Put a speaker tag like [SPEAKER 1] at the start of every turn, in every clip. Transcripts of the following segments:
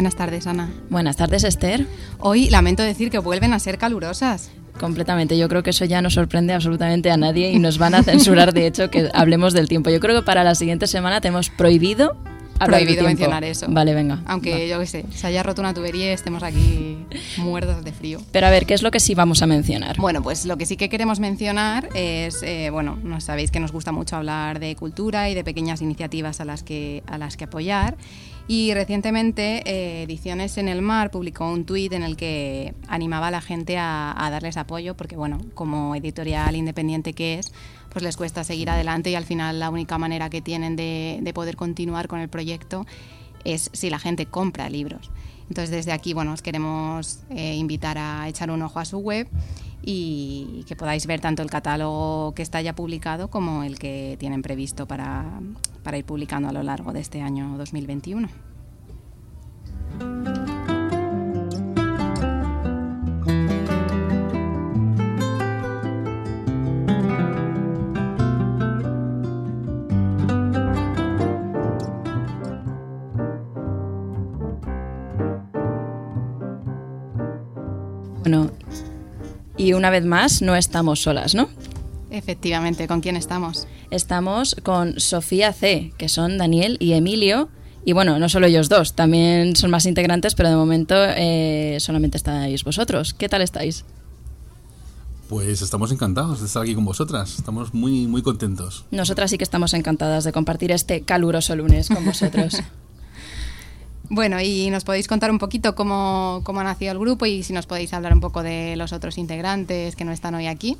[SPEAKER 1] Buenas tardes, Ana.
[SPEAKER 2] Buenas tardes, Esther.
[SPEAKER 1] Hoy lamento decir que vuelven a ser calurosas.
[SPEAKER 2] Completamente. Yo creo que eso ya no sorprende absolutamente a nadie y nos van a censurar, de hecho, que hablemos del tiempo. Yo creo que para la siguiente semana tenemos prohibido
[SPEAKER 1] Prohibido mencionar eso.
[SPEAKER 2] Vale, venga.
[SPEAKER 1] Aunque
[SPEAKER 2] Va.
[SPEAKER 1] yo qué sé, se haya roto una tubería y estemos aquí muertos de frío.
[SPEAKER 2] Pero a ver, ¿qué es lo que sí vamos a mencionar?
[SPEAKER 1] Bueno, pues lo que sí que queremos mencionar es, eh, bueno, no sabéis que nos gusta mucho hablar de cultura y de pequeñas iniciativas a las que, a las que apoyar. Y recientemente eh, Ediciones en el Mar publicó un tuit en el que animaba a la gente a, a darles apoyo, porque bueno, como editorial independiente que es, pues les cuesta seguir adelante y al final la única manera que tienen de, de poder continuar con el proyecto es si la gente compra libros. Entonces desde aquí, bueno, os queremos eh, invitar a echar un ojo a su web y que podáis ver tanto el catálogo que está ya publicado como el que tienen previsto para, para ir publicando a lo largo de este año 2021.
[SPEAKER 2] Y una vez más, no estamos solas, ¿no?
[SPEAKER 1] Efectivamente, ¿con quién estamos?
[SPEAKER 2] Estamos con Sofía C, que son Daniel y Emilio. Y bueno, no solo ellos dos, también son más integrantes, pero de momento eh, solamente estáis vosotros. ¿Qué tal estáis?
[SPEAKER 3] Pues estamos encantados de estar aquí con vosotras. Estamos muy, muy contentos.
[SPEAKER 2] Nosotras sí que estamos encantadas de compartir este caluroso lunes con vosotros.
[SPEAKER 1] Bueno, y nos podéis contar un poquito cómo, cómo ha nacido el grupo y si nos podéis hablar un poco de los otros integrantes que no están hoy aquí.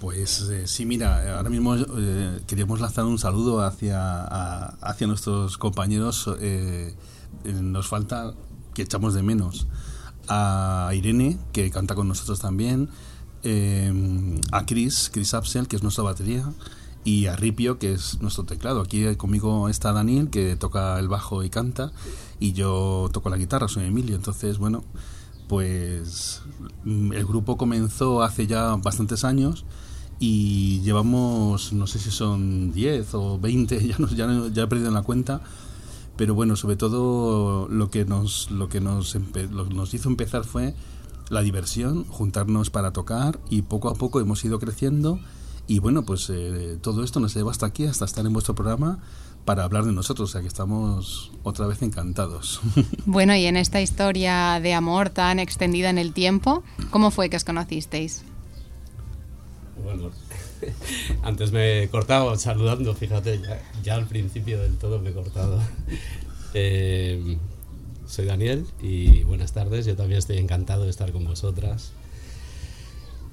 [SPEAKER 3] Pues eh, sí, mira, ahora mismo eh, queríamos lanzar un saludo hacia, a- hacia nuestros compañeros. eh, nos falta que echamos de menos a Irene, que canta con nosotros también, eh, a Chris, Chris Absel, que es nuestra batería, y a Ripio, que es nuestro teclado. Aquí eh, conmigo está Daniel, que toca el bajo y canta, y yo toco la guitarra, soy Emilio. Entonces, bueno, pues mm, el grupo comenzó hace ya bastantes años y llevamos, no sé si son 10 o 20, ya, no, ya, no- ya he perdido la cuenta, pero bueno, sobre todo lo que nos, lo que nos, lo que nos hizo empezar fue la diversión, juntarnos para tocar y poco a poco hemos ido creciendo y bueno, pues eh, todo esto nos lleva hasta aquí, hasta estar en vuestro programa para hablar de nosotros, o sea que estamos otra vez encantados.
[SPEAKER 1] Bueno, y en esta historia de amor tan extendida en el tiempo, ¿cómo fue que os conocisteis?
[SPEAKER 4] Bueno, antes me he cortado saludando, fíjate, ya, ya al principio del todo me he cortado. Eh, soy Daniel y buenas tardes, yo también estoy encantado de estar con vosotras.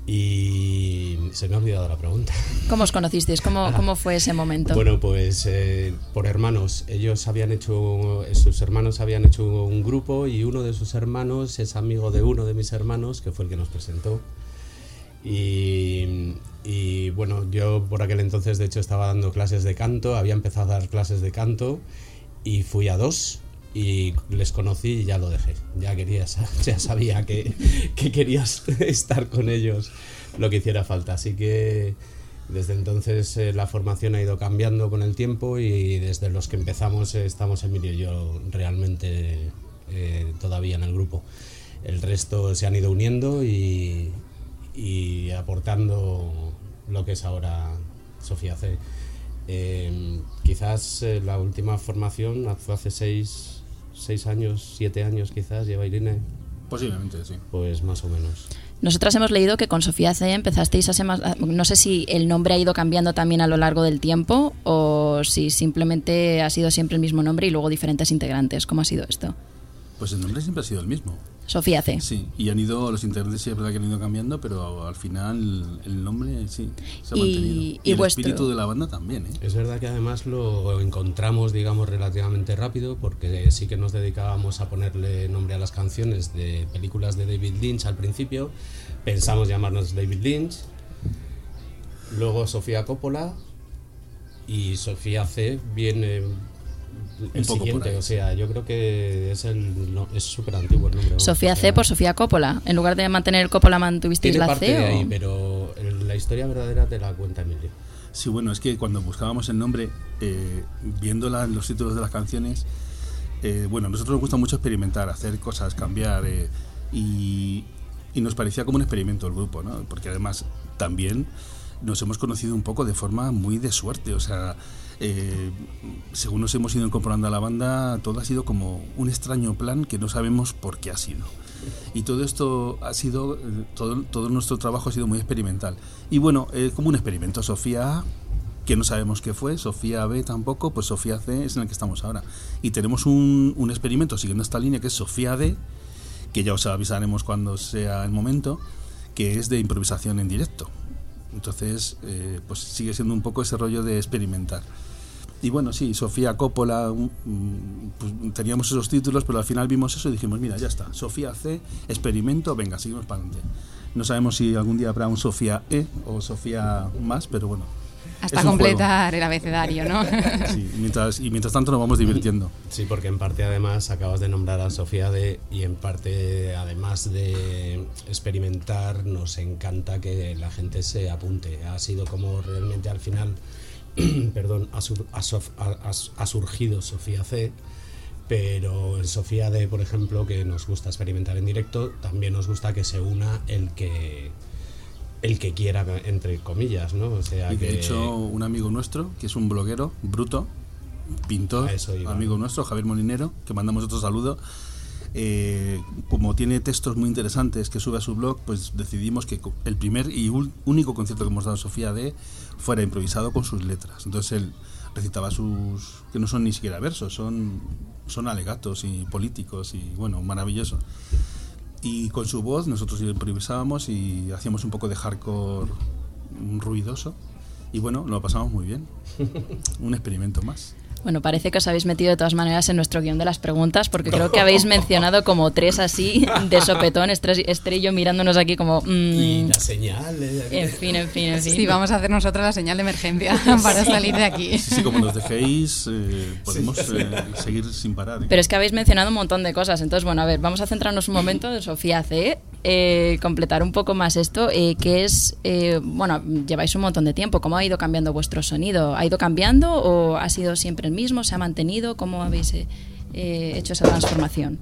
[SPEAKER 4] Y se me ha olvidado la pregunta.
[SPEAKER 2] ¿Cómo os conocisteis? ¿Cómo, cómo fue ese momento?
[SPEAKER 4] Bueno, pues eh, por hermanos. Ellos habían hecho, sus hermanos habían hecho un grupo y uno de sus hermanos es amigo de uno de mis hermanos, que fue el que nos presentó. Y, y, bueno, yo por aquel entonces de hecho estaba dando clases de canto, había empezado a dar clases de canto y fui a dos y les conocí y ya lo dejé. Ya quería, sa- ya sabía que, que querías estar con ellos lo que hiciera falta. Así que desde entonces eh, la formación ha ido cambiando con el tiempo y desde los que empezamos eh, estamos Emilio y yo realmente eh, todavía en el grupo. El resto se han ido uniendo y, y aportando lo que es ahora Sofía C. Eh, quizás eh, la última formación fue hace seis, seis años, siete años quizás, lleva Irene,
[SPEAKER 3] Posiblemente, sí.
[SPEAKER 4] pues más o menos.
[SPEAKER 2] Nosotras hemos leído que con Sofía C empezasteis a ser más... No sé si el nombre ha ido cambiando también a lo largo del tiempo o si simplemente ha sido siempre el mismo nombre y luego diferentes integrantes. ¿Cómo ha sido esto?
[SPEAKER 3] Pues el nombre siempre ha sido el mismo.
[SPEAKER 2] Sofía C.
[SPEAKER 3] Sí, y han ido, los integrantes sí es verdad que han ido cambiando, pero al final el nombre sí se ha
[SPEAKER 2] Y-
[SPEAKER 3] mantenido.
[SPEAKER 2] y
[SPEAKER 3] el
[SPEAKER 2] vuestro-
[SPEAKER 3] espíritu de la banda también, ¿eh?
[SPEAKER 4] Es verdad que además lo encontramos, digamos, relativamente rápido, porque sí que nos dedicábamos a ponerle nombre a las canciones de películas de David Lynch al principio. Pensamos llamarnos David Lynch, luego Sofía Coppola y Sofía C viene el
[SPEAKER 3] poco por
[SPEAKER 4] siguiente.
[SPEAKER 3] ahí.
[SPEAKER 4] O sea, yo creo que es el no, es súper antiguo el nombre.
[SPEAKER 2] Sofía
[SPEAKER 4] o
[SPEAKER 2] C por Sofía Coppola. En lugar de mantener el Coppola, mantuvisteis la
[SPEAKER 4] parte
[SPEAKER 2] C.
[SPEAKER 4] de
[SPEAKER 2] o-
[SPEAKER 4] ahí, pero el- la historia verdadera te la cuenta Emilio.
[SPEAKER 3] Sí, bueno, es que cuando buscábamos el nombre, eh, viendo la- los títulos de las canciones, eh, bueno, a nosotros nos gusta mucho experimentar, hacer cosas, cambiar, eh, y, y nos parecía como un experimento el grupo, ¿no? Porque además también nos hemos conocido un poco de forma muy de suerte, o sea, eh, según nos hemos ido incorporando a la banda, todo ha sido como un extraño plan que no sabemos por qué ha sido. Y todo esto ha sido, eh, todo, todo nuestro trabajo ha sido muy experimental. Y bueno, eh, como un experimento, Sofía A, que no sabemos qué fue, Sofía B tampoco, pues Sofía C es en el que estamos ahora. Y tenemos un, un experimento siguiendo esta línea que es Sofía D, que ya os avisaremos cuando sea el momento, que es de improvisación en directo. Entonces, eh, pues sigue siendo un poco ese rollo de experimentar. Y bueno, sí, Sofía Coppola, mm, pues teníamos esos títulos, pero al final vimos eso y dijimos, mira, ya está, Sofía C, experimento, venga, seguimos para adelante. No sabemos si algún día habrá un Sofía E o Sofía más, pero bueno.
[SPEAKER 1] Hasta completar el abecedario, ¿no?
[SPEAKER 3] Sí, mientras, y mientras tanto nos vamos divirtiendo.
[SPEAKER 4] Sí, porque en parte además acabas de nombrar a Sofía de y en parte además de experimentar nos encanta que la gente se apunte. Ha sido como realmente al final, perdón, ha, sur- ha sof- ha- ha- ha surgido Sofía C, pero en Sofía D, por ejemplo, que nos gusta experimentar en directo, también nos gusta que se una el que el que quiera entre comillas, ¿no? O sea
[SPEAKER 3] Y de
[SPEAKER 4] que
[SPEAKER 3] hecho, un amigo nuestro, que es un bloguero, bruto, pintor,
[SPEAKER 4] eso
[SPEAKER 3] amigo nuestro, Javier Molinero, que mandamos otro saludo. eh, como tiene textos muy interesantes que sube a su blog, pues decidimos que el primer y único concierto que hemos dado a Sofía D fuera improvisado con sus letras. Entonces él recitaba sus. que no son ni siquiera versos, son, son alegatos y políticos y bueno, maravilloso. Y con su voz nosotros improvisábamos y hacíamos un poco de hardcore ruidoso. Y bueno, lo pasamos muy bien. Un experimento más.
[SPEAKER 2] Bueno, parece que os habéis metido de todas maneras en nuestro guion de las preguntas, porque creo que habéis mencionado como tres así de sopetón, Estre Esther y yo mirándonos aquí como...
[SPEAKER 4] y
[SPEAKER 2] mm,
[SPEAKER 4] la señal eh,
[SPEAKER 2] en fin, en fin, en fin.
[SPEAKER 1] Sí, vamos a hacer nosotros la señal de emergencia para salir de aquí.
[SPEAKER 3] Sí, sí, como nos dejéis, eh, podemos eh, seguir sin parar. ¿eh?
[SPEAKER 2] Pero es que habéis mencionado un montón de cosas. Entonces, bueno, a ver, vamos a centrarnos un momento de Sofía C. eh, completar un poco más esto, eh, que es, eh, bueno, lleváis un montón de tiempo. ¿Cómo ha ido cambiando vuestro sonido? ¿Ha ido cambiando o ha sido siempre el mismo? ¿Se ha mantenido? ¿Cómo habéis hecho esa transformación?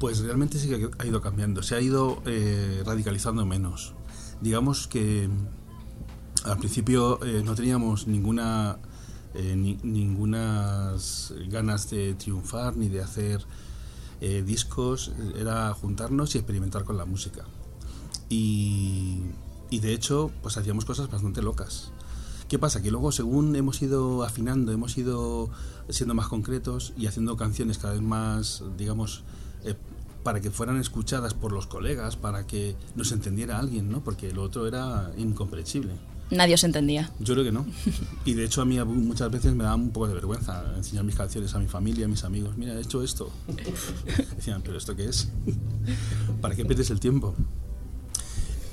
[SPEAKER 3] Pues realmente sí que ha ido cambiando, se ha ido radicalizando menos. Digamos que mm, al principio no teníamos ninguna ni, ningunas ganas de triunfar ni de hacer eh, discos, era juntarnos y experimentar con la música. Y, y de hecho, pues hacíamos cosas bastante locas. ¿Qué pasa? Que luego, según hemos ido afinando, hemos ido siendo más concretos y haciendo canciones cada vez más, digamos, eh, para que fueran escuchadas por los colegas, para que nos entendiera alguien, ¿no? Porque lo otro era incomprensible.
[SPEAKER 2] Nadie os entendía.
[SPEAKER 3] Yo creo que no. Y de hecho a mí muchas veces me da un poco de vergüenza enseñar mis canciones a mi familia, a mis amigos. Mira, he hecho esto. Decían, pero ¿esto qué es? ¿Para qué pierdes el tiempo?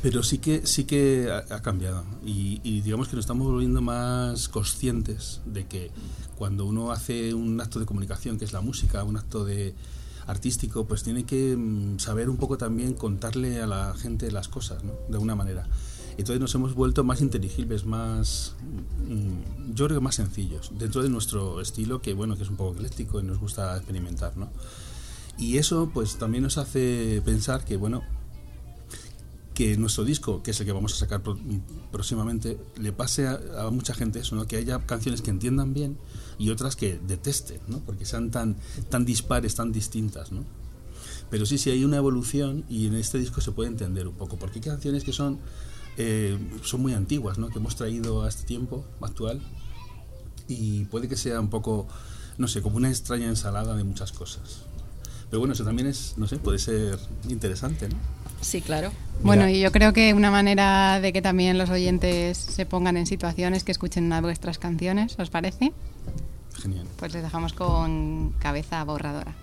[SPEAKER 3] Pero sí que sí que ha, cambiado y, y digamos que nos estamos volviendo más conscientes de que cuando uno hace un acto de comunicación, que es la música, un acto de artístico, pues tiene que mm, saber un poco también contarle a la gente las cosas, ¿no? De alguna manera. Entonces nos hemos vuelto más inteligibles, más, mm, yo creo que más sencillos, dentro de nuestro estilo que bueno, que es un poco ecléctico y nos gusta experimentar, ¿no? Y eso pues también nos hace pensar que bueno, que nuestro disco, que es el que vamos a sacar próximamente, le pase a, a mucha gente eso, ¿no? que haya canciones que entiendan bien y otras que detesten, ¿no? porque sean tan, tan dispares, tan distintas. ¿no? Pero sí, sí hay una evolución y en este disco se puede entender un poco, porque hay canciones que son, eh, son muy antiguas, ¿no? que hemos traído a este tiempo actual y puede que sea un poco no sé, como una extraña ensalada de muchas cosas. Pero bueno, eso también es, no sé, puede ser interesante, ¿no?
[SPEAKER 2] Sí, claro.
[SPEAKER 5] Bueno, y yo creo que una manera de que también los oyentes se pongan en situaciones que escuchen una de vuestras canciones, ¿os parece?
[SPEAKER 3] Genial.
[SPEAKER 5] Pues les dejamos con cabeza borradora.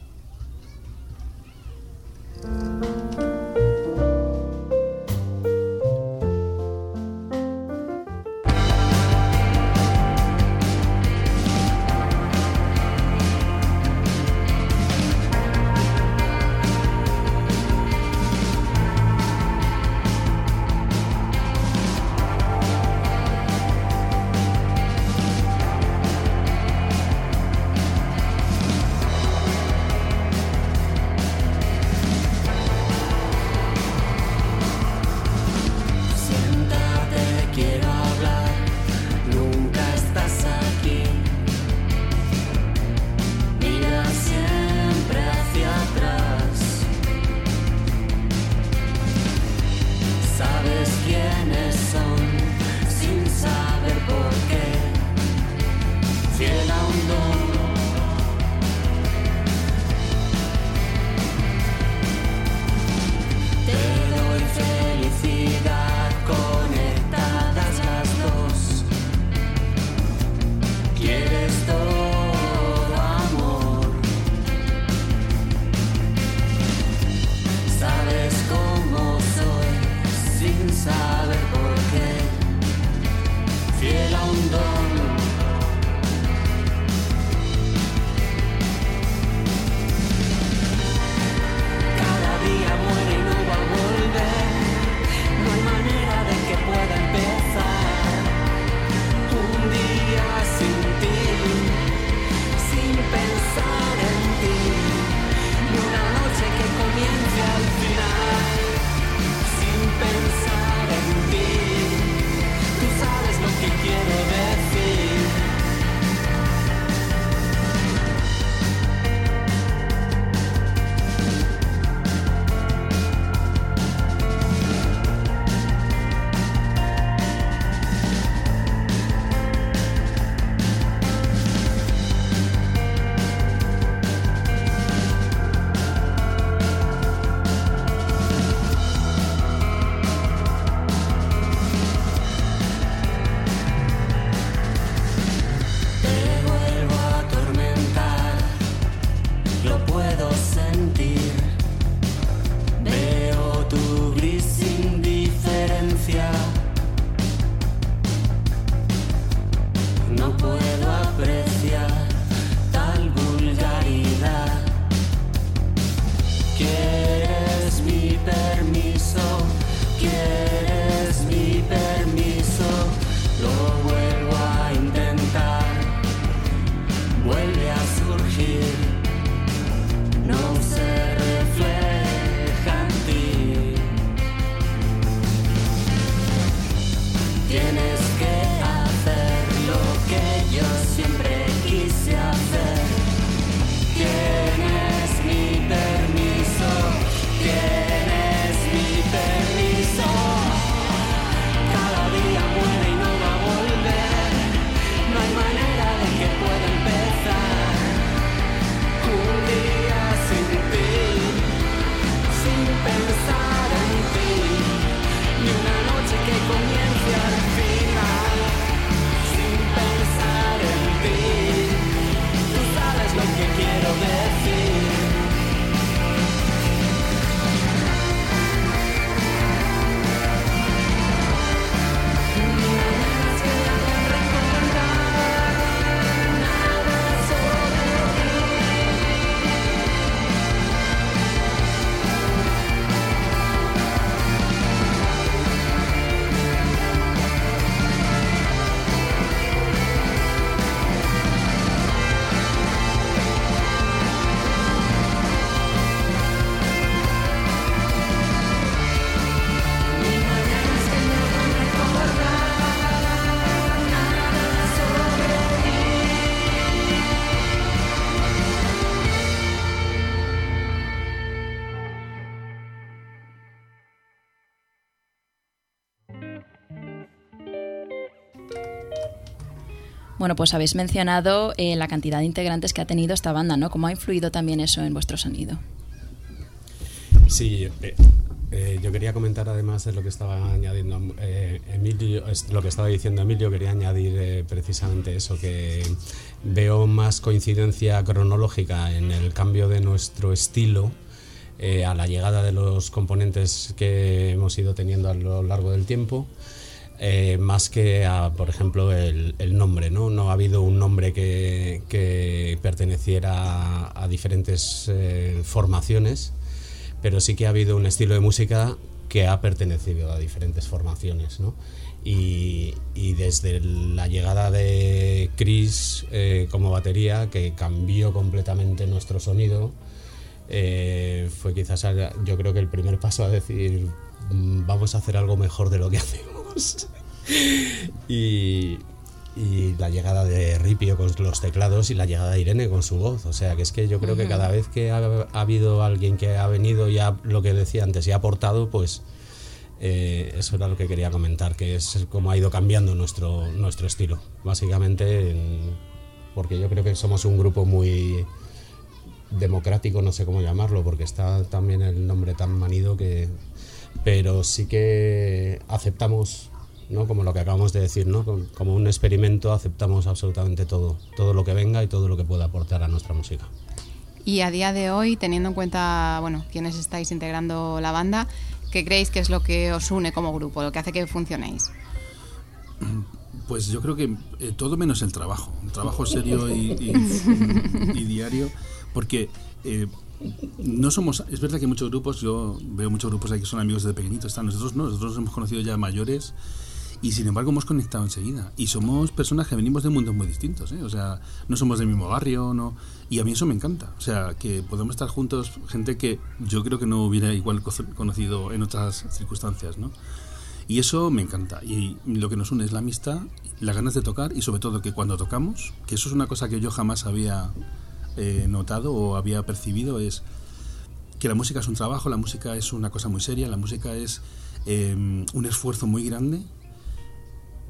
[SPEAKER 2] Bueno, pues habéis mencionado eh, la cantidad de integrantes que ha tenido esta banda, ¿no? ¿Cómo ha influido también eso en vuestro sonido?
[SPEAKER 4] Sí, eh, eh, yo quería comentar además de lo que estaba añadiendo Emilio, lo que estaba diciendo Emilio, quería añadir precisamente eso, que veo más coincidencia cronológica en el cambio de nuestro estilo a la llegada de los componentes que hemos ido teniendo a lo largo del tiempo. Eh, más que a, por ejemplo, el, el nombre, ¿no? No ha habido un nombre que, que perteneciera a, a diferentes eh, formaciones, pero sí que ha habido un estilo de música que ha pertenecido a diferentes formaciones, ¿no? Y, y desde la llegada de Chris eh, como batería, que cambió completamente nuestro sonido, eh, fue quizás yo creo que el primer paso a decir "Mm, vamos a hacer algo mejor de lo que hacemos. y, y la llegada de Ripio con los teclados y la llegada de Irene con su voz. O sea, que es que yo creo que cada vez que ha, ha habido alguien que ha venido y ha, lo que decía antes y ha aportado, pues eh, eso era lo que quería comentar, que es como ha ido cambiando nuestro, nuestro estilo. Básicamente, en- porque yo creo que somos un grupo muy democrático, no sé cómo llamarlo, porque está también el nombre tan manido que... Pero sí que aceptamos, ¿no? Como lo que acabamos de decir, ¿no? Como- un experimento aceptamos absolutamente todo, todo lo que venga y todo lo que pueda aportar a nuestra música.
[SPEAKER 1] Y a día de hoy, teniendo en cuenta, bueno, quienes estáis integrando la banda, ¿qué creéis que es lo que os une como grupo, lo que hace que funcionéis?
[SPEAKER 3] Pues yo creo que eh, todo menos el trabajo, el trabajo serio y, y- y diario, porque eh, no somos, es verdad que muchos grupos, yo veo muchos grupos ahí que son amigos desde pequeñitos, están nosotros no, nosotros nos hemos conocido ya mayores y sin embargo hemos conectado enseguida y somos personas que venimos de mundos muy distintos, ¿eh? o sea, no somos del mismo barrio, no, y a mí eso me encanta, o sea, que podemos estar juntos, gente que yo creo que no hubiera igual co- conocido en otras circunstancias, ¿no? Y eso me encanta. Y lo que nos une es la amistad, las ganas de tocar y sobre todo que cuando tocamos, que eso es una cosa que yo jamás había eh, notado o había percibido, es que la música es un trabajo, la música es una cosa muy seria, la música es eh, un esfuerzo muy grande,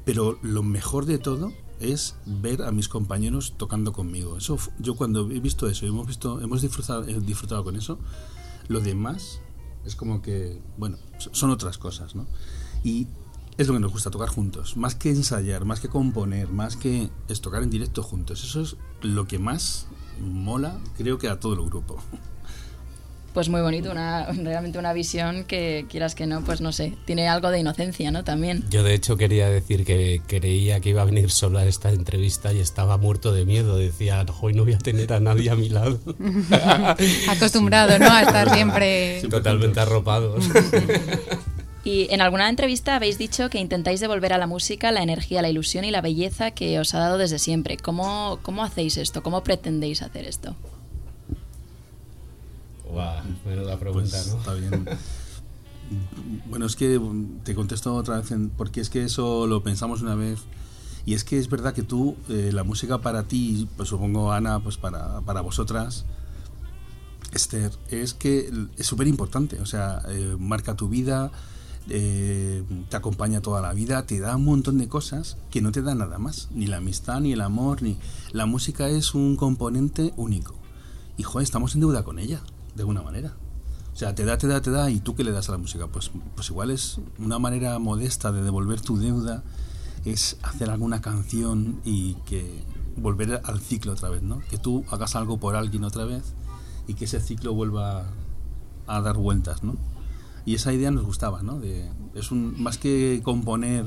[SPEAKER 3] pero lo mejor de todo es ver a mis compañeros tocando conmigo. Eso yo cuando he visto eso, hemos visto, hemos disfrutado, he disfrutado con eso. Lo demás es como que, bueno, so- son otras cosas, ¿no? Y es lo que nos gusta tocar juntos, más que ensayar, más que componer, más que es tocar en directo juntos. Eso es lo que más mola, creo que a todo el grupo.
[SPEAKER 2] Pues muy bonito, una, realmente una visión que quieras que no, pues no sé, tiene algo de inocencia, ¿no? También.
[SPEAKER 4] Yo de hecho quería decir que creía que iba a venir sola a esta entrevista y estaba muerto de miedo. Decía, hoy no voy a tener a nadie a mi lado.
[SPEAKER 1] Acostumbrado, ¿no? A estar siempre...
[SPEAKER 4] Totalmente arropados.
[SPEAKER 2] Y en alguna entrevista habéis dicho que intentáis devolver a la música la energía, la ilusión y la belleza que os ha dado desde siempre. ¿Cómo, cómo hacéis esto? ¿Cómo pretendéis hacer esto?
[SPEAKER 4] Guau, menuda pregunta,
[SPEAKER 3] Pues,
[SPEAKER 4] ¿no?
[SPEAKER 3] Está bien. Bueno, es que mm, te contesto otra vez, en- porque es que eso lo pensamos una vez. Y es que es verdad que tú, eh, la música para ti, pues supongo Ana, pues para, para vosotras, Esther, es que es súper importante. O sea, eh, marca tu vida, eh, te acompaña toda la vida, te da un montón de cosas que no te da nada más. Ni la amistad, ni el amor, ni. La música es un componente único. Y joder, estamos en deuda con ella, de alguna manera. O sea, te da, te da, te da, y tú qué le das a la música. Pues, pues igual es una manera modesta de devolver tu deuda, es hacer alguna canción y que volver al ciclo otra vez, ¿no? Que tú hagas algo por alguien otra vez y que ese ciclo vuelva a dar vueltas, ¿no? Y esa idea nos gustaba, ¿no? Es un, más que componer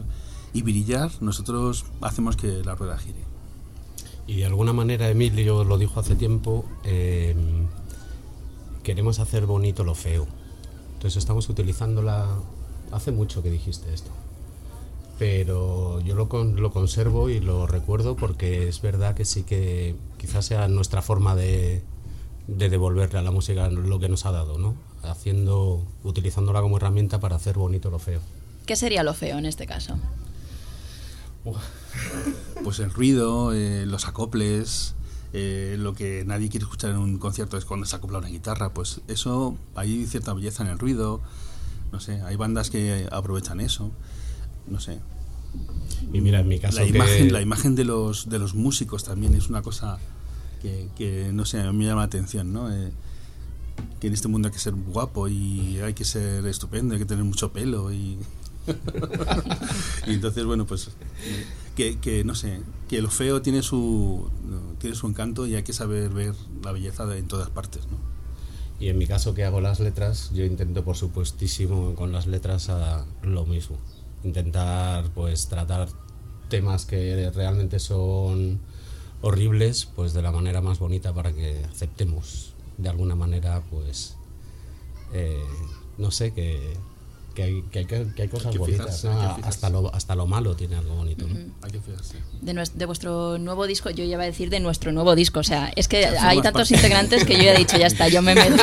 [SPEAKER 3] y brillar, nosotros hacemos que la rueda gire.
[SPEAKER 4] Y de alguna manera, Emilio lo dijo hace tiempo, eh, queremos hacer bonito lo feo. Entonces estamos utilizando la... Hace mucho que dijiste esto. Pero yo lo, lo conservo y lo recuerdo porque es verdad que sí que quizás sea nuestra forma de, de devolverle a la música lo que nos ha dado, ¿no? Haciendo, utilizándola como herramienta para hacer bonito lo feo.
[SPEAKER 2] ¿Qué sería lo feo en este caso?
[SPEAKER 3] Pues el ruido, eh, los acoples, eh, lo que nadie quiere escuchar en un concierto es cuando se acopla una guitarra, pues eso, hay cierta belleza en el ruido, no sé, hay bandas que aprovechan eso, no sé.
[SPEAKER 4] Y mira, en mi caso
[SPEAKER 3] la
[SPEAKER 4] que-
[SPEAKER 3] imagen, la imagen de los de los músicos también es una cosa que, que, no sé, a mí me llama la atención, ¿no? Eh, que en este mundo hay que ser guapo y hay que ser estupendo, hay que tener mucho pelo y y entonces bueno pues que, que no sé que lo feo tiene su tiene su encanto y hay que saber ver la belleza de, en todas partes ¿no?
[SPEAKER 4] Y en mi caso que hago las letras, yo intento por supuestísimo con las letras a lo mismo. Intentar pues tratar temas que realmente son horribles pues de la manera más bonita para que aceptemos de alguna manera pues eh, no sé que, que, hay, que, hay, que hay cosas
[SPEAKER 3] Hay que
[SPEAKER 4] bonitas
[SPEAKER 3] fijarse,
[SPEAKER 4] ¿no?
[SPEAKER 3] hay que fijarse.
[SPEAKER 4] hasta lo hasta lo malo tiene algo bonito ¿no?
[SPEAKER 3] hay que fijarse
[SPEAKER 2] De, nues- de vuestro nuevo disco, yo ya iba a decir de nuestro nuevo disco, o sea, es que
[SPEAKER 3] Ya
[SPEAKER 2] hay tantos
[SPEAKER 3] parte.
[SPEAKER 2] integrantes que yo ya he dicho, ya está, yo me meto.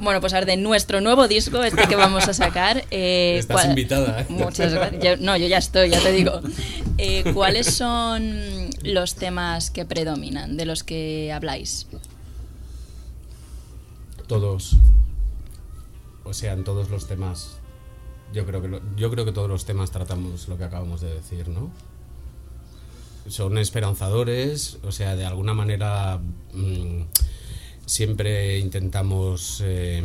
[SPEAKER 2] Bueno, pues a ver, de nuestro nuevo disco, este que vamos a sacar. eh,
[SPEAKER 4] Estás
[SPEAKER 2] ¿cuál-
[SPEAKER 4] invitada, ¿eh?
[SPEAKER 2] Muchas gracias. Yo- no, yo ya estoy, ya te digo. Eh, ¿Cuáles son los temas que predominan, de los que habláis?
[SPEAKER 4] Todos o sea en todos los temas yo creo que yo creo que todos los temas tratamos lo que acabamos de decir no son esperanzadores o sea de alguna manera mm, siempre intentamos eh,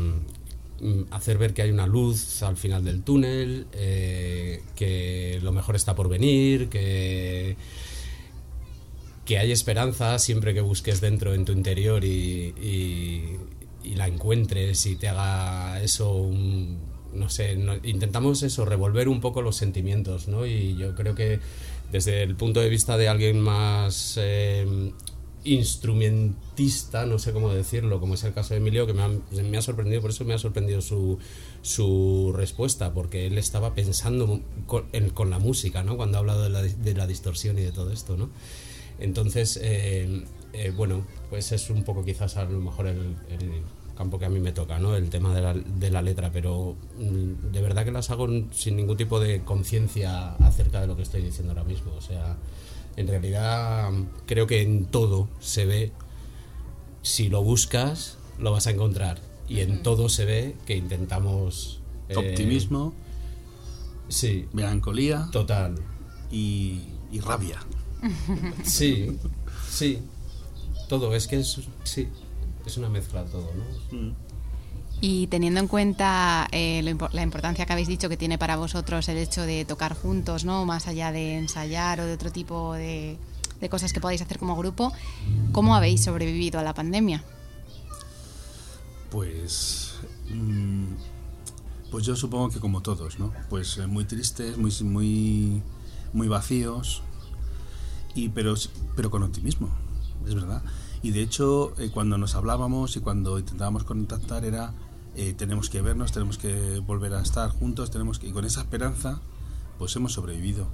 [SPEAKER 4] mm, hacer ver que hay una luz al final del túnel eh, que lo mejor está por venir que que hay esperanza siempre que busques dentro en tu interior y- y la encuentres y te haga eso un- no sé no- intentamos eso revolver un poco los sentimientos no y yo creo que desde el punto de vista de alguien más eh, instrumentista no sé cómo decirlo como es el caso de Emilio que me ha, me ha sorprendido por eso me ha sorprendido su su respuesta porque él estaba pensando con, en- con la música no cuando ha hablado de la, de la distorsión y de todo esto no entonces, eh, eh, bueno, pues es un poco quizás a lo mejor el, el campo que a mí me toca, ¿no? El tema de la, de la letra, pero mm, de verdad que las hago sin ningún tipo de conciencia acerca de lo que estoy diciendo ahora mismo. O sea, en realidad creo que en todo se ve, si lo buscas, lo vas a encontrar. Y en todo se ve que intentamos... eh,
[SPEAKER 3] optimismo
[SPEAKER 4] Sí,
[SPEAKER 3] melancolía
[SPEAKER 4] total.
[SPEAKER 3] y, y rabia
[SPEAKER 4] Sí, sí. Todo, es que es, sí, es una mezcla todo, ¿no?
[SPEAKER 1] Y teniendo en cuenta eh, lo la importancia que habéis dicho que tiene para vosotros el hecho de tocar juntos, ¿no? Más allá de ensayar o de otro tipo de, de cosas que podáis hacer como grupo, ¿cómo habéis sobrevivido a la pandemia?
[SPEAKER 3] Pues. mm, Pues yo supongo que como todos, ¿no? Pues eh, muy tristes, muy, muy, muy vacíos, y, pero, pero con optimismo, es verdad. Y de hecho, eh, cuando nos hablábamos y cuando intentábamos contactar era, eh, tenemos que vernos, tenemos que volver a estar juntos, tenemos que, y con esa esperanza, pues hemos sobrevivido.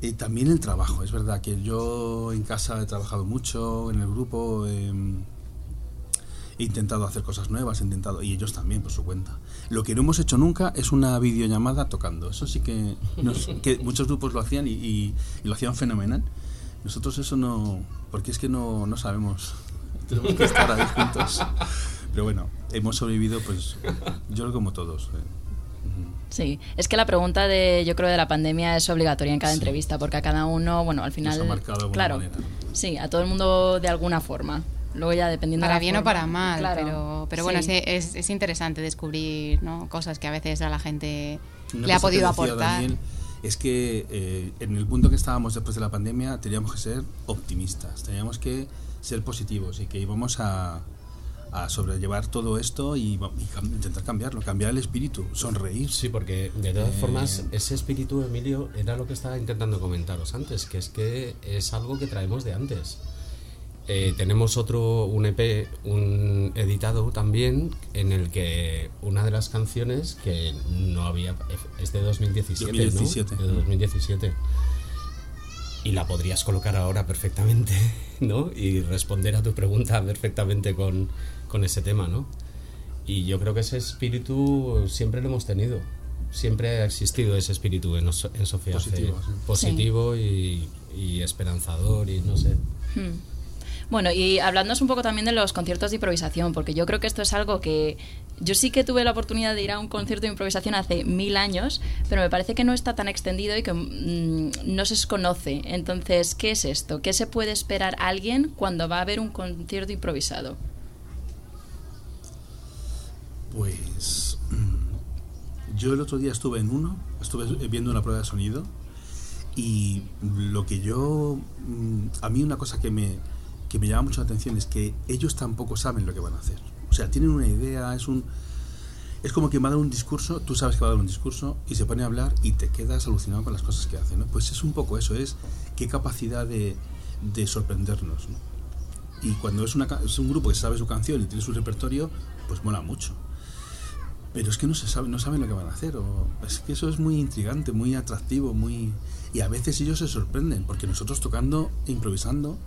[SPEAKER 3] Eh, también el trabajo, es verdad que yo en casa he trabajado mucho, en el grupo... em, he intentado hacer cosas nuevas, he intentado, y ellos también por su cuenta. Lo que no hemos hecho nunca es una videollamada tocando. Eso sí que, nos- que muchos grupos lo hacían y, y- y lo hacían fenomenal. Nosotros eso no, porque es que no, no sabemos. Tenemos que estar ahí juntos. Pero bueno, hemos sobrevivido, pues yo creo como todos. eh.
[SPEAKER 2] Sí, es que la pregunta de, yo creo, de la pandemia es obligatoria en cada
[SPEAKER 3] Sí.
[SPEAKER 2] entrevista, porque a cada uno, bueno, al final,
[SPEAKER 3] ha marcado de
[SPEAKER 2] claro,
[SPEAKER 3] manera.
[SPEAKER 2] sí, a todo el mundo de alguna forma. Luego ya dependiendo de
[SPEAKER 1] Para
[SPEAKER 2] la
[SPEAKER 1] bien o
[SPEAKER 2] forma,
[SPEAKER 1] para mal,
[SPEAKER 2] claro,
[SPEAKER 1] pero, pero bueno,
[SPEAKER 2] sí.
[SPEAKER 1] es, es, es interesante descubrir ¿no? cosas que a veces a la gente
[SPEAKER 3] Una
[SPEAKER 1] le ha podido aportar.
[SPEAKER 3] Daniel es que eh, en el punto que estábamos después de la pandemia teníamos que ser optimistas, teníamos que ser positivos y que íbamos a, a sobrellevar todo esto y, y intentar cambiarlo, cambiar el espíritu, sonreír.
[SPEAKER 4] Sí, porque de todas
[SPEAKER 3] Eh,
[SPEAKER 4] formas, ese espíritu, Emilio, era lo que estaba intentando comentaros antes, que es que es algo que traemos de antes. Eh, tenemos otro, un EP, un editado también, en el que una de las canciones que no había, es de 2017,
[SPEAKER 3] 2017.
[SPEAKER 4] ¿no? De 2017. Y la podrías colocar ahora perfectamente, ¿no? Y responder a tu pregunta perfectamente con, con ese tema, ¿no? Y yo creo que ese espíritu siempre lo hemos tenido. Siempre ha existido ese espíritu en, en Sofía.
[SPEAKER 3] Positivo, sí.
[SPEAKER 4] Positivo y, y esperanzador y no sé.
[SPEAKER 2] Bueno, y hablándonos un poco también de los conciertos de improvisación, porque yo creo que esto es algo que Yo sí que tuve la oportunidad de ir a un concierto de improvisación hace mil años, pero me parece que no está tan extendido y que mm, no se conoce. Entonces, ¿qué es esto? ¿Qué se puede esperar alguien cuando va a ver un concierto improvisado?
[SPEAKER 3] Pues mm, yo el otro día estuve en uno, estuve viendo una prueba de sonido y lo que yo, mm, a mí una cosa que me, que me llama mucho la atención es que ellos tampoco saben lo que van a hacer. O sea, tienen una idea, es un... Es como que va a dar un discurso, tú sabes que va a dar un discurso y se pone a hablar y te quedas alucinado con las cosas que hace, ¿no? Pues es un poco eso, es qué capacidad de, de sorprendernos, ¿no? Y cuando es, una, es un grupo que sabe su canción y tiene su repertorio, pues mola mucho. Pero es que no se sabe, no saben lo que van a hacer. O, es que eso es muy intrigante, muy atractivo, muy y a veces ellos se sorprenden porque nosotros tocando, improvisando,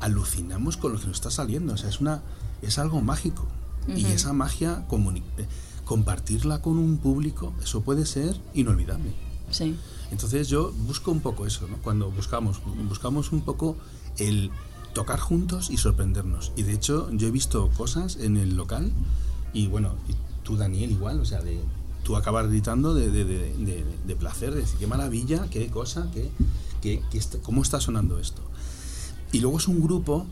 [SPEAKER 3] alucinamos con lo que nos está saliendo. O sea, es una es algo mágico. Y esa magia, eh, compartirla con un público, eso puede ser inolvidable.
[SPEAKER 2] Sí.
[SPEAKER 3] Entonces yo busco un poco eso, ¿no? Cuando buscamos, buscamos un poco el tocar juntos y sorprendernos. Y de hecho yo he visto cosas en el local y bueno, y tú Daniel igual, o sea, de tú acabas gritando de, de, de, de, placer, de decir qué maravilla, qué cosa, qué, qué, cómo está sonando esto. Y luego es un grupo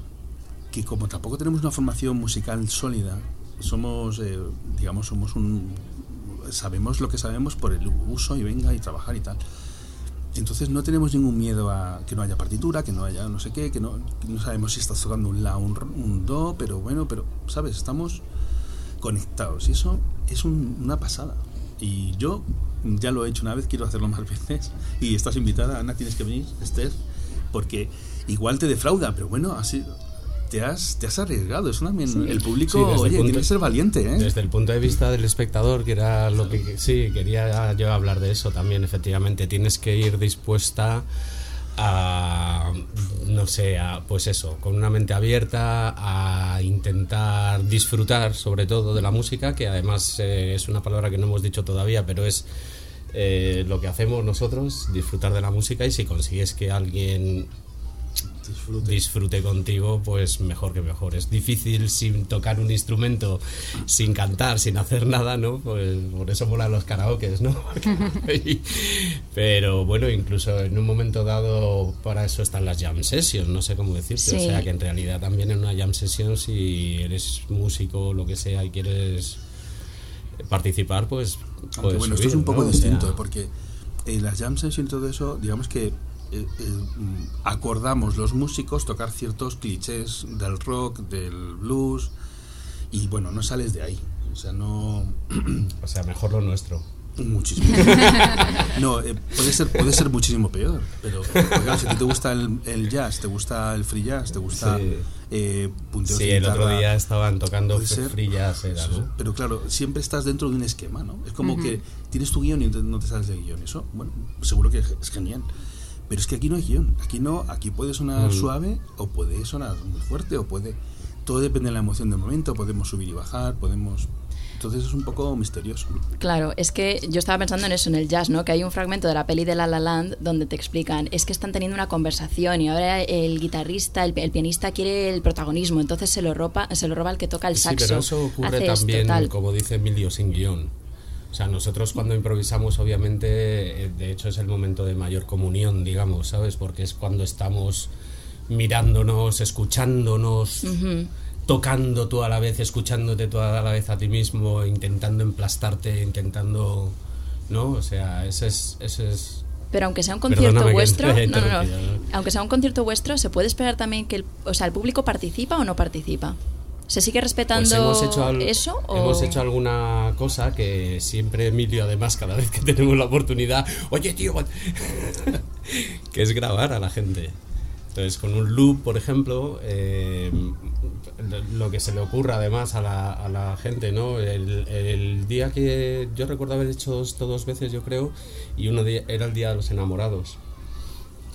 [SPEAKER 3] que como tampoco tenemos una formación musical sólida, somos, eh, digamos, somos un... Sabemos lo que sabemos por el uso y venga y trabajar y tal. Entonces no tenemos ningún miedo a que no haya partitura, que no haya no sé qué, que no, no sabemos si estás tocando un la, un, un do, pero bueno, pero, ¿sabes? Estamos conectados y eso es una pasada. Y yo ya lo he hecho una vez, quiero hacerlo más veces. Y estás invitada, Ana, tienes que venir, Esther, porque igual te defrauda, pero bueno, así te has, te has arriesgado. Es el público, oye, tiene que ser valiente. ¿eh?
[SPEAKER 4] Desde el punto de vista del espectador, que era lo que. Sí, quería yo hablar de eso también, efectivamente. Tienes que ir dispuesta a no sé, pues eso, con una mente abierta, a intentar disfrutar sobre todo de la música, que además eh, es una palabra que no hemos dicho todavía, pero es eh, lo que hacemos nosotros, disfrutar de la música y si consigues que alguien disfrute. contigo, pues mejor que mejor. Es difícil sin tocar un instrumento, sin cantar, sin hacer nada, ¿no? Pues por eso molan los karaokes, ¿no? Pero bueno, incluso en un momento dado para eso están las jam sessions, no sé cómo decirte. O sea que en realidad también en una jam session, si eres músico o lo que sea y quieres participar, pues...
[SPEAKER 3] bueno, esto es un poco distinto, porque en las jam sessions y todo eso, digamos que eh, eh, acordamos los músicos tocar ciertos clichés del rock, del blues, y bueno, no sales de ahí. O sea, no.
[SPEAKER 4] o sea, mejor lo nuestro.
[SPEAKER 3] Muchísimo. no, eh, puede, ser, puede ser muchísimo peor. Pero si a ti te gusta el, jazz, te gusta el free jazz, te gusta sí.
[SPEAKER 4] eh, Sí, el otro día estaban tocando free jazz.
[SPEAKER 3] Pero claro, siempre estás dentro de un esquema, ¿no? Es como que tienes tu guion y no te sales del guion. Eso, bueno, seguro que es genial. Pero es que aquí no hay guion. Aquí no, aquí puede sonar mm. suave o puede sonar muy fuerte o puede. Todo depende de la emoción del momento. Podemos subir y bajar, podemos. Entonces es un poco misterioso.
[SPEAKER 2] Claro, es que yo estaba pensando en eso, en el jazz, ¿no? Que hay un fragmento de la peli de La La Land donde te explican, es que están teniendo una conversación y ahora el guitarrista, el, pianista quiere el protagonismo, entonces se lo, roba, se lo roba el que toca el saxo.
[SPEAKER 4] Sí, pero eso ocurre también, como dice Emilio, sin guion. O sea, nosotros cuando improvisamos, obviamente, eh, de hecho es el momento de mayor comunión, digamos, ¿sabes? Porque es cuando estamos mirándonos, escuchándonos, tocando tú a la vez, escuchándote tú a la vez a ti mismo, intentando emplastarte, intentando. ¿No? O sea, ese es. Ese es
[SPEAKER 2] pero aunque sea un concierto vuestro, no, no, no. aunque sea un concierto vuestro, ¿se puede esperar también que el, o sea, el público participa o no participa? ¿Se sigue respetando pues hemos hecho eso?
[SPEAKER 4] Hemos hecho alguna cosa que siempre Emilio, además, cada vez que tenemos la oportunidad, oye tío, que es grabar a la gente. Entonces, con un loop, por ejemplo, eh, lo que se le ocurra además a la, a la gente, ¿no? El, el, día que yo recuerdo haber hecho esto dos veces, yo creo, y uno era el Día de los Enamorados.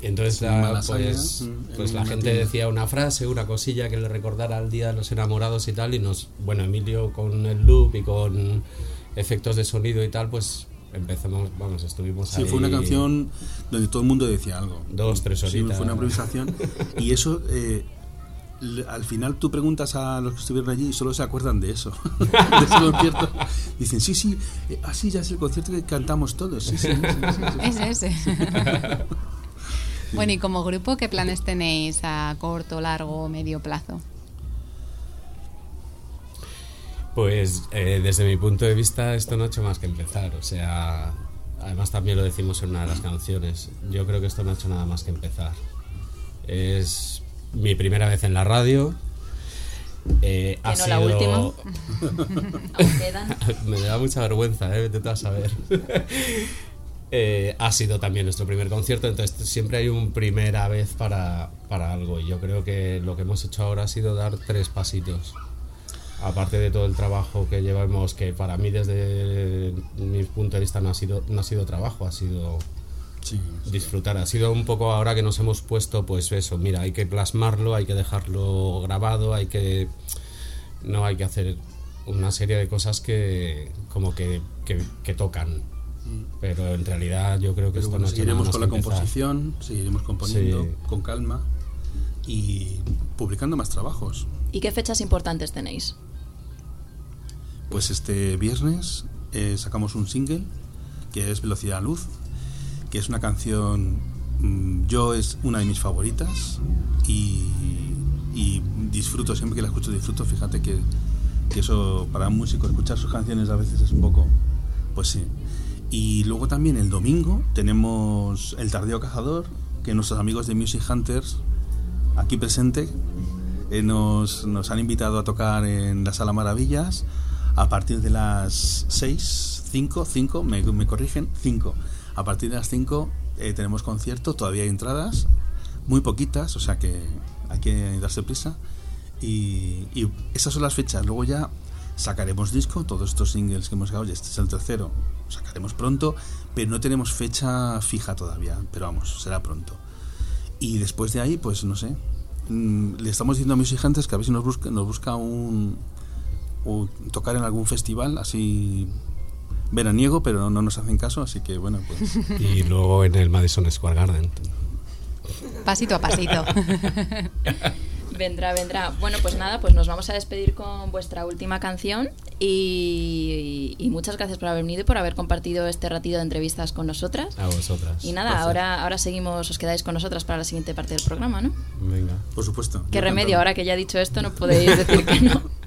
[SPEAKER 4] Entonces la, pues, mm, pues la gente decía una frase, una cosilla que le recordara al Día de los Enamorados y tal, y nos, bueno, Emilio con el loop y con efectos de sonido y tal, pues empezamos, vamos, estuvimos
[SPEAKER 3] sí, fue una canción donde todo el mundo decía algo.
[SPEAKER 4] Dos, tres horitas.
[SPEAKER 3] Sí, fue una improvisación. y eso, eh, al final tú preguntas a los que estuvieron allí y solo se acuerdan de eso, de ese concierto. Dicen, sí, sí, eh, así ya es el concierto que cantamos todos. Sí, sí, sí, sí, sí".
[SPEAKER 1] Es ese. Bueno, y como grupo, ¿qué planes tenéis a corto, largo o medio plazo?
[SPEAKER 4] Pues eh, desde mi punto de vista esto no ha hecho más que empezar, o sea, además también lo decimos en una de las canciones, yo creo que esto no ha hecho nada más que empezar. Es mi primera vez en la radio. eh, ha
[SPEAKER 2] Que no la
[SPEAKER 4] sido-
[SPEAKER 2] última. Aún quedan.
[SPEAKER 4] Me da mucha vergüenza, ¿eh? Vete tú a saber. Eh, ha sido también nuestro primer concierto, entonces siempre hay un primera vez para, para algo. Y yo creo que lo que hemos hecho ahora ha sido dar tres pasitos. Aparte de todo el trabajo que llevamos, que para mí desde mi punto de vista no ha sido, no ha sido trabajo, ha sido
[SPEAKER 3] Sí,
[SPEAKER 4] disfrutar. Ha sido un poco ahora que nos hemos puesto, pues eso, mira, hay que plasmarlo, hay que dejarlo grabado, hay que. No hay que hacer una serie de cosas que como que, que, que tocan. Pero en realidad yo creo que
[SPEAKER 3] bueno, seguiremos con la
[SPEAKER 4] empezar.
[SPEAKER 3] composición, seguiremos componiendo
[SPEAKER 4] Sí.
[SPEAKER 3] con calma y publicando más trabajos.
[SPEAKER 2] ¿Y qué fechas importantes tenéis?
[SPEAKER 3] Pues este viernes eh, sacamos un single que es Velocidad a Luz, que es una canción, mm, yo es una de mis favoritas y, y disfruto, siempre que la escucho disfruto, fíjate que, que eso para un músico escuchar sus canciones a veces es un poco, pues sí. Y luego también el domingo tenemos El Tardío Cazador, que nuestros amigos de Music Hunters, aquí presente, eh, nos, nos han invitado a tocar en la Sala Maravillas a partir de las 6, 5, 5, me, me corrigen, 5. A partir de las 5 eh, tenemos concierto, todavía hay entradas, muy poquitas, o sea que hay que darse prisa. Y, y esas son las fechas. Luego ya sacaremos disco, todos estos singles que hemos sacado, este es el tercero, sacaremos pronto, pero no tenemos fecha fija todavía, pero vamos, será pronto. Y después de ahí, pues no sé, mm, le estamos diciendo a mis gigantes que a ver si nos busca, nos busca un, un- tocar en algún festival así veraniego, pero no nos hacen caso, así que bueno, pues
[SPEAKER 4] Y luego en el Madison Square Garden.
[SPEAKER 1] Pasito a pasito.
[SPEAKER 2] Vendrá, vendrá. Bueno, pues nada, pues nos vamos a despedir con vuestra última canción y, y muchas gracias por haber venido y por haber compartido este ratito de entrevistas con nosotras.
[SPEAKER 4] A vosotras.
[SPEAKER 2] Y nada, ahora, ahora seguimos, os quedáis con nosotras para la siguiente parte del programa, ¿no?
[SPEAKER 4] Venga.
[SPEAKER 3] por supuesto.
[SPEAKER 2] Qué remedio,
[SPEAKER 3] encantado.
[SPEAKER 2] ahora que ya he dicho esto no podéis decir que no.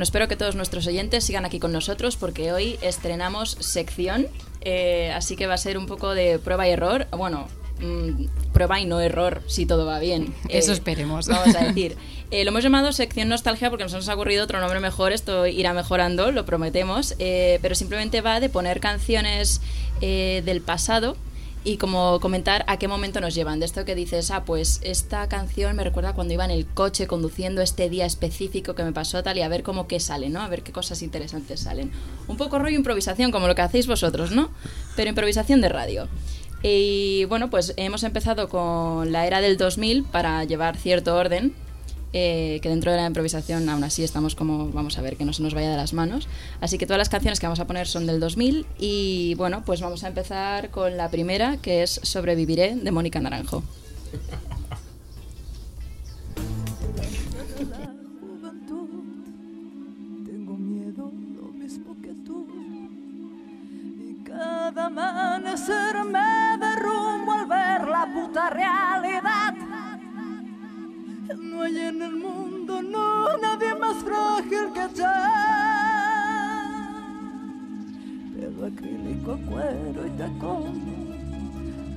[SPEAKER 2] Bueno, espero que todos nuestros oyentes sigan aquí con nosotros porque hoy estrenamos sección, eh, así que va a ser un poco de prueba y error. Bueno, mm, prueba y no error si todo va bien.
[SPEAKER 1] Eso
[SPEAKER 2] Eh,
[SPEAKER 1] esperemos.
[SPEAKER 2] Vamos a decir. Eh, lo hemos llamado sección nostalgia porque nos ha ocurrido otro nombre mejor. Esto irá mejorando, lo prometemos. pero simplemente va de poner canciones del pasado y como comentar a qué momento nos llevan. De esto que dices, ah, pues esta canción me recuerda cuando iba en el coche conduciendo este día específico que me pasó tal y a ver cómo qué sale, ¿no? A ver qué cosas interesantes salen. Un poco rollo improvisación, como lo que hacéis vosotros, ¿no? Pero improvisación de radio. Y bueno, pues hemos empezado con la era del 2000 para llevar cierto orden, eh, que dentro de la improvisación aún así estamos como, vamos a ver, que no se nos vaya de las manos. Así que todas las canciones que vamos a poner son del 2000 y bueno, pues vamos a empezar con la primera, que es Sobreviviré, de Mónica Naranjo.
[SPEAKER 6] cada amanecer me derrumbo al ver la puta realidad. No hay en el mundo, no, nadie más frágil que yo. Pelo acrílico, cuero y tacón.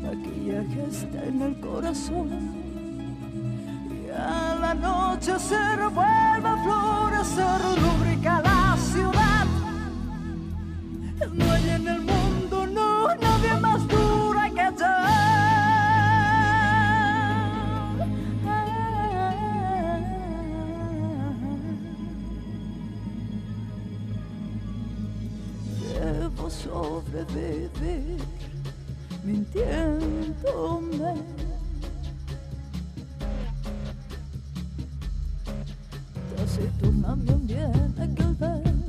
[SPEAKER 6] Maquillaje está en el corazón. Y al anochecer vuelve a florecer, rubrica la ciudad. No hay en el mundo, no, nadie Sobrevivir mintiéndome. Taciturna me bien aquel ver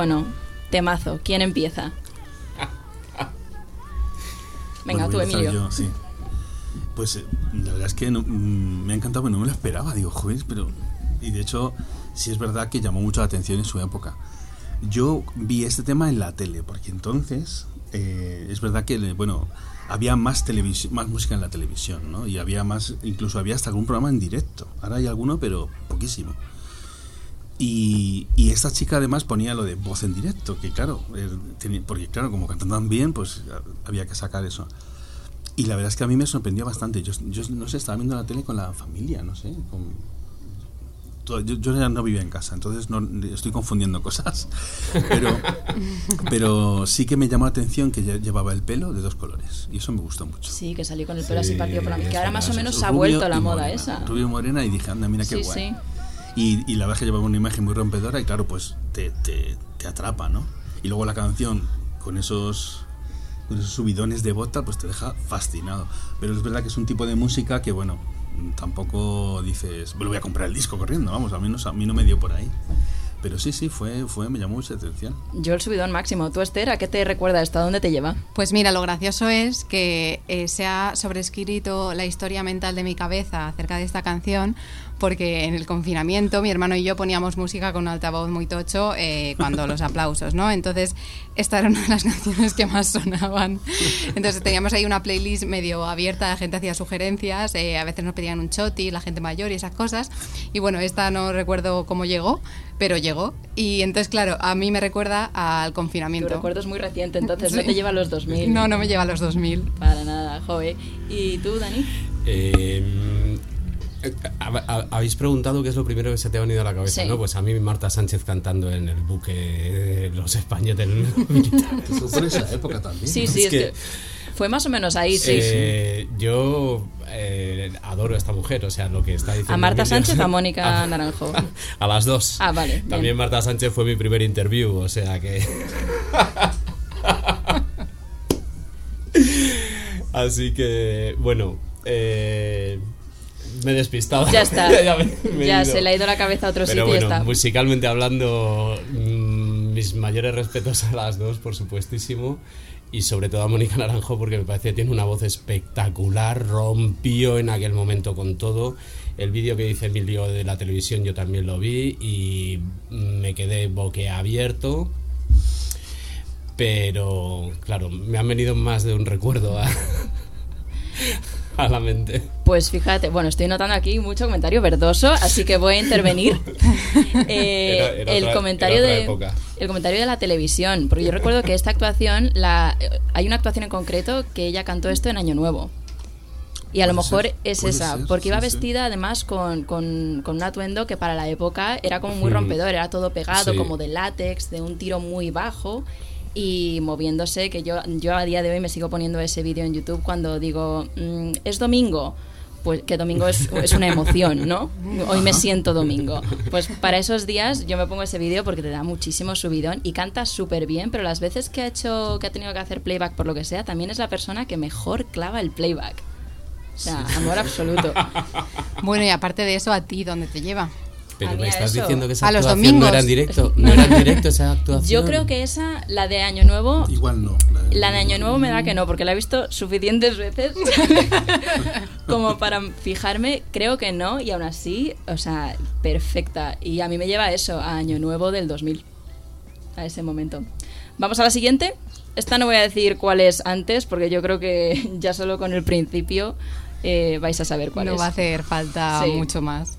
[SPEAKER 2] Bueno, temazo. ¿Quién empieza? Venga,
[SPEAKER 3] Bueno,
[SPEAKER 2] tú, Emilio.
[SPEAKER 3] yo, sí. Pues eh, la verdad es que no- mm, me ha encantado, pero no me lo esperaba. Digo, joder, pero. Y de hecho, sí es verdad que llamó mucho la atención en su época. Yo vi este tema en la tele, porque entonces eh, es verdad que, bueno, había más televisión, más música en la televisión, ¿no? Y había más, incluso había hasta algún programa en directo. Ahora hay alguno, pero poquísimo. Y, y esta chica además ponía lo de voz en directo, que claro, porque claro, como cantan tan bien, pues había que sacar eso. Y la verdad es que a mí me sorprendió bastante. Yo, yo no sé, estaba viendo la tele con la familia, no sé. con- todo- yo, yo no vivía en casa, entonces no, estoy confundiendo cosas. Pero, pero sí que me llamó la atención que lle- llevaba el pelo de dos colores. Y eso me gustó mucho.
[SPEAKER 2] Sí, que salió con el pelo así
[SPEAKER 4] Sí,
[SPEAKER 2] partido por la. Que ahora más o menos se ha vuelto la moda
[SPEAKER 3] morena.
[SPEAKER 2] esa.
[SPEAKER 3] Rubio morena y dije, anda, mira qué
[SPEAKER 2] Sí,
[SPEAKER 3] guay.
[SPEAKER 2] sí.
[SPEAKER 3] Y, y la verdad es que llevaba una imagen muy rompedora y claro, pues te, te, te atrapa, ¿no? Y luego la canción con esos, con esos subidones de bota, pues te deja fascinado. Pero es verdad que es un tipo de música que, bueno, tampoco dices, lo voy a comprar el disco corriendo, vamos, al menos a mí no me dio por ahí. Pero sí, sí, fue, fue me llamó mucha atención.
[SPEAKER 2] Yo el subidón máximo. ¿Tú, Esther, a qué te recuerda esto? ¿A dónde te lleva?
[SPEAKER 1] Pues mira, lo gracioso es que eh, se ha sobrescrito la historia mental de mi cabeza acerca de esta canción, porque en el confinamiento mi hermano y yo poníamos música con un altavoz muy tocho eh, cuando los aplausos, ¿no? Entonces, esta era una de las canciones que más sonaban. Entonces, teníamos ahí una playlist medio abierta, la gente hacía sugerencias, eh, a veces nos pedían un choti, la gente mayor y esas cosas. Y bueno, esta no recuerdo cómo llegó, pero llegó. Y entonces, claro, a mí me recuerda al
[SPEAKER 2] Tu
[SPEAKER 1] confinamiento.
[SPEAKER 2] recuerdo es muy reciente, entonces no
[SPEAKER 1] Sí.
[SPEAKER 2] te lleva a los 2000.
[SPEAKER 1] No, no me lleva a los 2000.
[SPEAKER 2] Para nada, joven. ¿Y tú, Dani?
[SPEAKER 4] Eh, Habéis preguntado qué es lo primero que se te ha venido a la cabeza,
[SPEAKER 2] Sí.
[SPEAKER 4] ¿no? Pues a mí Marta Sánchez cantando en el buque de los españoles militares.
[SPEAKER 3] Eso fue en esa época también.
[SPEAKER 2] Sí,
[SPEAKER 3] ¿no?
[SPEAKER 2] sí,
[SPEAKER 4] Es
[SPEAKER 2] es,
[SPEAKER 4] que-
[SPEAKER 2] que, fue más o menos ahí, sí.
[SPEAKER 4] Eh, Yo eh, adoro a esta mujer, o sea, lo que está diciendo.
[SPEAKER 2] ¿A Marta
[SPEAKER 4] Emilia-
[SPEAKER 2] Sánchez o a Mónica
[SPEAKER 4] a-
[SPEAKER 2] Naranjo?
[SPEAKER 4] A las dos.
[SPEAKER 2] Ah, vale, bien.
[SPEAKER 4] También Marta Sánchez fue mi primer interview, o sea que. Así que, bueno, eh, me he despistado.
[SPEAKER 2] Ya está.
[SPEAKER 4] ya me-
[SPEAKER 2] ya se le ha ido la cabeza a otro
[SPEAKER 4] Pero
[SPEAKER 2] sitio y
[SPEAKER 4] bueno,
[SPEAKER 2] está.
[SPEAKER 4] musicalmente hablando, mm, mis mayores respetos a las dos, por supuestísimo. Y sobre todo a Mónica Naranjo, porque me parece que tiene una voz espectacular, rompió en aquel momento con todo. El vídeo que dice Emilio de la televisión yo también lo vi y me quedé boquiabierto. Pero, claro, me han venido más de un recuerdo a, a la mente.
[SPEAKER 2] Pues fíjate, bueno, estoy notando aquí mucho comentario verdoso, así que voy a intervenir. Eh,
[SPEAKER 4] Era- era
[SPEAKER 2] el
[SPEAKER 4] otra-
[SPEAKER 2] comentario
[SPEAKER 4] era otra
[SPEAKER 2] de
[SPEAKER 4] época.
[SPEAKER 2] el comentario de la televisión, porque yo recuerdo que esta actuación, la, hay una actuación en concreto que ella cantó esto en Año Nuevo. Y a lo mejor
[SPEAKER 3] ser,
[SPEAKER 2] es esa,
[SPEAKER 3] ser,
[SPEAKER 2] porque iba
[SPEAKER 3] sí, sí.
[SPEAKER 2] vestida además con, con- con un atuendo que para la época era como muy
[SPEAKER 4] Hmm.
[SPEAKER 2] rompedor, era todo pegado,
[SPEAKER 4] Sí.
[SPEAKER 2] como de látex, de un tiro muy bajo y moviéndose, que yo, yo a día de hoy me sigo poniendo ese vídeo en YouTube cuando digo, "Mm, es domingo. Pues que domingo es, una emoción, ¿no? Hoy me siento domingo. Pues para esos días yo me pongo ese vídeo porque te da muchísimo subidón y canta súper bien, pero las veces que ha hecho, que ha tenido que hacer playback por lo que sea, también es la persona que mejor clava el playback. O sea, amor absoluto.
[SPEAKER 1] Bueno, y aparte de eso, ¿a ti dónde te lleva?
[SPEAKER 4] Pero me estás
[SPEAKER 2] eso.
[SPEAKER 4] diciendo que esa
[SPEAKER 1] A los
[SPEAKER 4] actuación no
[SPEAKER 1] domingos.
[SPEAKER 4] era en directo. No era en directo esa actuación.
[SPEAKER 2] Yo creo que esa, la de Año Nuevo,
[SPEAKER 3] Igual no.
[SPEAKER 2] La de Año Nuevo me da que no, porque la he visto suficientes veces como para fijarme. Creo que no, y aún así, o sea, perfecta. Y a mí me lleva a eso, a Año Nuevo del 2000, a ese momento. Vamos a la siguiente. Esta no voy a decir cuál es antes, porque yo creo que ya solo con el principio eh, vais a saber cuál
[SPEAKER 1] no
[SPEAKER 2] es.
[SPEAKER 1] va a hacer falta
[SPEAKER 2] Sí.
[SPEAKER 1] mucho más.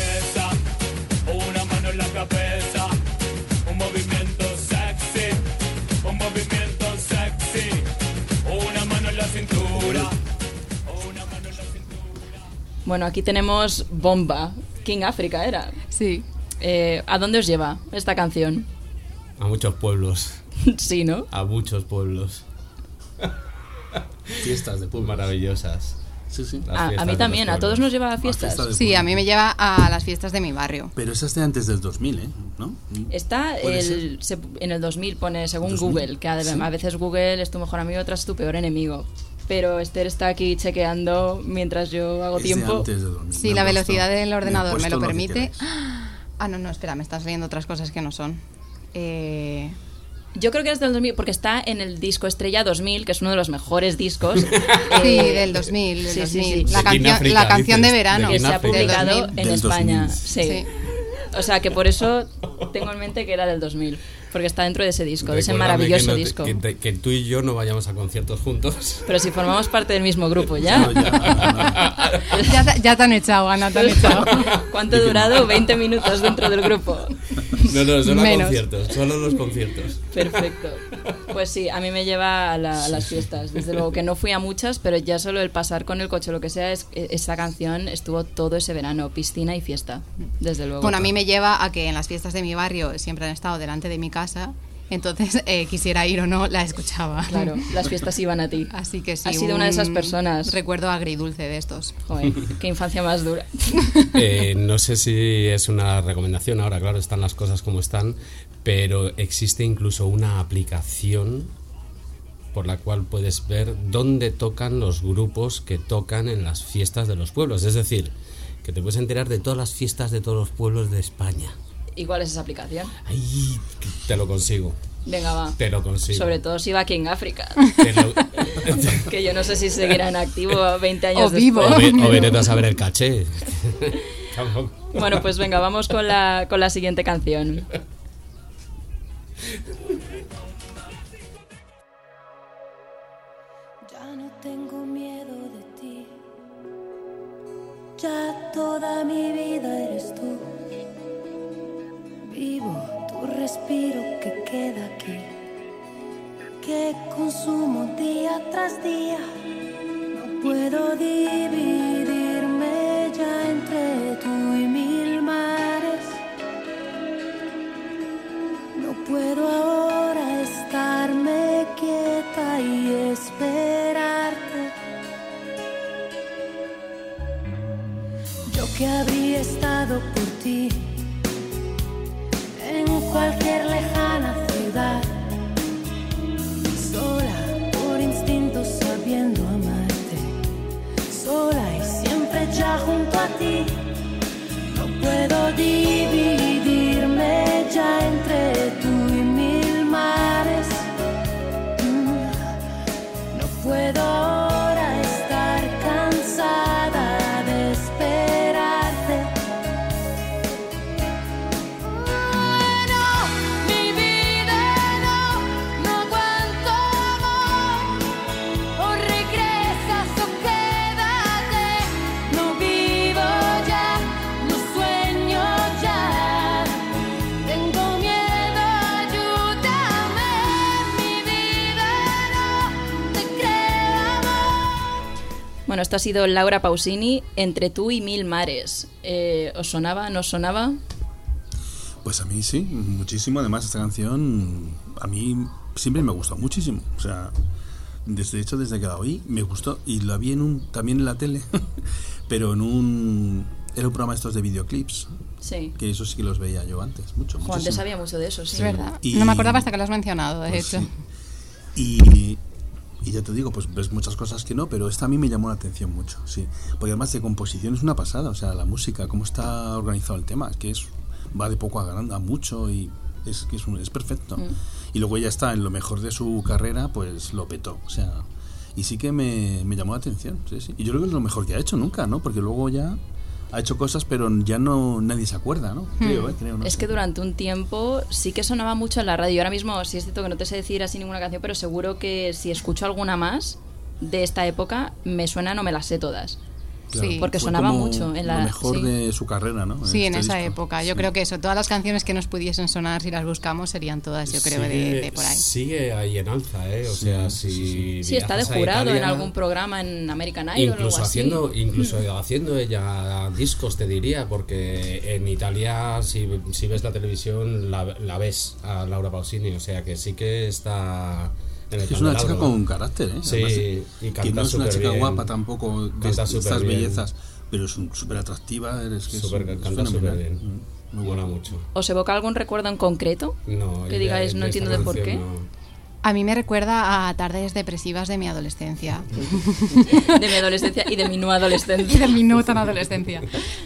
[SPEAKER 2] Bueno, aquí tenemos Bomba. King África era.
[SPEAKER 1] Sí.
[SPEAKER 2] Eh, ¿A dónde os lleva esta canción?
[SPEAKER 4] A muchos pueblos.
[SPEAKER 2] sí, ¿no?
[SPEAKER 4] A muchos pueblos.
[SPEAKER 3] Fiestas de pueblo.
[SPEAKER 4] Maravillosas.
[SPEAKER 3] Sí, sí.
[SPEAKER 4] Las
[SPEAKER 2] A, mí también, a todos
[SPEAKER 4] pueblos.
[SPEAKER 2] nos lleva a fiestas.
[SPEAKER 3] fiesta
[SPEAKER 1] Sí, a mí me lleva a las fiestas de mi barrio.
[SPEAKER 3] Pero esa es de antes del 2000, ¿eh? ¿No?
[SPEAKER 2] Está
[SPEAKER 3] ¿Puede
[SPEAKER 2] el, se- en el 2000, pone según
[SPEAKER 3] 2000,
[SPEAKER 2] Google, que a,
[SPEAKER 3] sí.
[SPEAKER 2] a veces Google es tu mejor amigo, otras es tu peor enemigo. Pero Esther está aquí chequeando mientras yo hago
[SPEAKER 3] Es de
[SPEAKER 2] tiempo.
[SPEAKER 3] antes del 2000.
[SPEAKER 1] Si
[SPEAKER 3] Me
[SPEAKER 1] la
[SPEAKER 3] puesto-
[SPEAKER 1] velocidad del ordenador me lo permite. Ah, no, no, espera, me estás leyendo otras cosas que no son. Eh,
[SPEAKER 2] Yo creo que es del 2000, porque está en el disco Estrella 2000, que es uno de los mejores discos.
[SPEAKER 1] sí,
[SPEAKER 2] eh,
[SPEAKER 1] del 2000, del
[SPEAKER 2] sí, sí,
[SPEAKER 1] 2000.
[SPEAKER 2] sí.
[SPEAKER 1] La,
[SPEAKER 4] De
[SPEAKER 1] canción,
[SPEAKER 4] Kináfrica,
[SPEAKER 1] la canción de verano.
[SPEAKER 4] de
[SPEAKER 2] que se ha publicado en
[SPEAKER 3] 2000.
[SPEAKER 2] España. Sí.
[SPEAKER 1] Sí.
[SPEAKER 2] O sea, que por eso tengo en mente que era del 2000, porque está dentro de ese disco, de ese maravilloso
[SPEAKER 4] que no te-
[SPEAKER 2] disco.
[SPEAKER 4] Que, te- que tú y yo no vayamos a conciertos juntos.
[SPEAKER 2] Pero si formamos parte del mismo grupo, ¿ya?
[SPEAKER 3] No, ya.
[SPEAKER 1] Ya, te- ya te han echado, Ana, te han echado.
[SPEAKER 2] ¿Cuánto ha durado? 20 minutos dentro del grupo.
[SPEAKER 4] No, no, solo
[SPEAKER 1] Menos.
[SPEAKER 4] conciertos, solo los conciertos.
[SPEAKER 2] Perfecto. Pues sí, a mí me lleva a, la- a las fiestas. Desde luego que no fui a muchas, pero ya solo el pasar con el coche o lo que sea, es, esa canción estuvo todo ese verano, piscina y fiesta. Desde luego.
[SPEAKER 1] Bueno, a mí me lleva a que en las fiestas de mi barrio siempre han estado delante de mi casa, entonces eh, quisiera ir o no, la escuchaba.
[SPEAKER 2] Claro, las fiestas iban a ti.
[SPEAKER 1] Así que sí.
[SPEAKER 2] Has sido una de esas personas.
[SPEAKER 1] Recuerdo agridulce de estos.
[SPEAKER 2] Joder, qué infancia más dura.
[SPEAKER 4] Eh, no sé si es una recomendación, ahora claro, están las cosas como están, pero existe incluso una aplicación por la cual puedes ver dónde tocan los grupos que tocan en las fiestas de los pueblos. Es decir, que te puedes enterar de todas las fiestas de todos los pueblos de España.
[SPEAKER 2] ¿Y cuál es esa aplicación?
[SPEAKER 4] Ahí te lo consigo.
[SPEAKER 2] Venga, va.
[SPEAKER 4] Te lo consigo.
[SPEAKER 2] Sobre todo si va aquí en África.
[SPEAKER 4] Lo-
[SPEAKER 2] que yo no sé si seguirá en activo 20 años
[SPEAKER 1] O vivo.
[SPEAKER 2] después.
[SPEAKER 4] o, ve- o veré a saber el caché.
[SPEAKER 2] Bueno, pues venga, vamos con la, con la siguiente canción.
[SPEAKER 7] Ya no tengo miedo de ti. Ya toda mi vida eres tú. Vivo tu respiro que queda aquí. Que consumo día tras día. No puedo dividirme
[SPEAKER 2] Bueno, esto ha sido Laura Pausini, Entre tú y mil mares. Eh, ¿Os sonaba? ¿No os sonaba?
[SPEAKER 3] Pues a mí sí, muchísimo. Además, esta canción a mí siempre me gustó muchísimo. O sea, desde de hecho, desde que la oí, me gustó. Y la vi en un, también en la tele, pero en un. Era un programa estos de videoclips,
[SPEAKER 2] Sí.
[SPEAKER 3] que eso sí que los veía yo antes, mucho.
[SPEAKER 2] Antes
[SPEAKER 3] muchísimo.
[SPEAKER 2] sabía mucho de eso, sí.
[SPEAKER 1] Es verdad.
[SPEAKER 3] Y-
[SPEAKER 1] No me acordaba hasta que lo has mencionado, de
[SPEAKER 3] Pues
[SPEAKER 1] hecho.
[SPEAKER 3] sí. Y, y ya te digo, pues ves muchas cosas que no, pero esta a mí me llamó la atención mucho, sí. Porque además de composición es una pasada, o sea, la música, cómo está organizado el tema, es que es va de poco a grande, a mucho y es que es, un- es perfecto.
[SPEAKER 2] Mm.
[SPEAKER 3] Y luego ya está en lo mejor de su carrera, pues lo petó, o sea, y sí que me, me llamó la atención, sí, sí. Y yo creo que es lo mejor que ha hecho nunca, ¿no? Porque luego ya ha hecho cosas, pero ya no nadie se acuerda, ¿no? Creo, ¿eh? Creo, no
[SPEAKER 2] Es
[SPEAKER 3] sé.
[SPEAKER 2] que durante un tiempo sí que sonaba mucho en la radio. Ahora mismo sí es cierto que no te sé decir así ninguna canción, pero seguro que si escucho alguna más de esta época, me suena, no me las sé todas.
[SPEAKER 3] Claro,
[SPEAKER 1] Sí.
[SPEAKER 2] Porque sonaba mucho en la-
[SPEAKER 3] Lo mejor
[SPEAKER 2] sí.
[SPEAKER 3] de su carrera, ¿no?
[SPEAKER 1] Sí, en
[SPEAKER 3] este
[SPEAKER 1] esa
[SPEAKER 3] disco.
[SPEAKER 1] época. Yo
[SPEAKER 3] Sí.
[SPEAKER 1] creo que eso, todas las canciones que nos pudiesen sonar, si las buscamos, serían todas, yo creo, de,
[SPEAKER 4] Sigue-
[SPEAKER 1] de por ahí.
[SPEAKER 4] Sigue ahí en alza, ¿eh? O sea, si.
[SPEAKER 2] Sí, está de jurado en
[SPEAKER 4] Italia,
[SPEAKER 2] algún programa en American Idol o algo
[SPEAKER 4] Incluso
[SPEAKER 2] así.
[SPEAKER 4] haciendo, incluso haciendo ella discos, te diría, porque en Italia, si, si ves la televisión, la, la ves a Laura Pausini, o sea que sí que está en
[SPEAKER 3] Es una chica
[SPEAKER 4] ¿no?
[SPEAKER 3] con carácter, ¿eh?
[SPEAKER 4] Sí,
[SPEAKER 3] Además,
[SPEAKER 4] y
[SPEAKER 3] que
[SPEAKER 4] canta
[SPEAKER 3] no es una chica guapa tampoco, de estas bellezas, pero es súper atractiva, es que es,
[SPEAKER 4] Súper-
[SPEAKER 3] es
[SPEAKER 4] canta súper bien.
[SPEAKER 3] Mm, Muy buena.
[SPEAKER 4] mucho.
[SPEAKER 2] ¿Os evoca algún recuerdo en concreto?
[SPEAKER 4] No,
[SPEAKER 2] Que digáis, no entiendo de por qué.
[SPEAKER 4] no.
[SPEAKER 1] A mí me recuerda a tardes depresivas de mi adolescencia.
[SPEAKER 2] De mi adolescencia y de mi no
[SPEAKER 1] y
[SPEAKER 2] adolescencia.
[SPEAKER 1] de mi no tan adolescencia.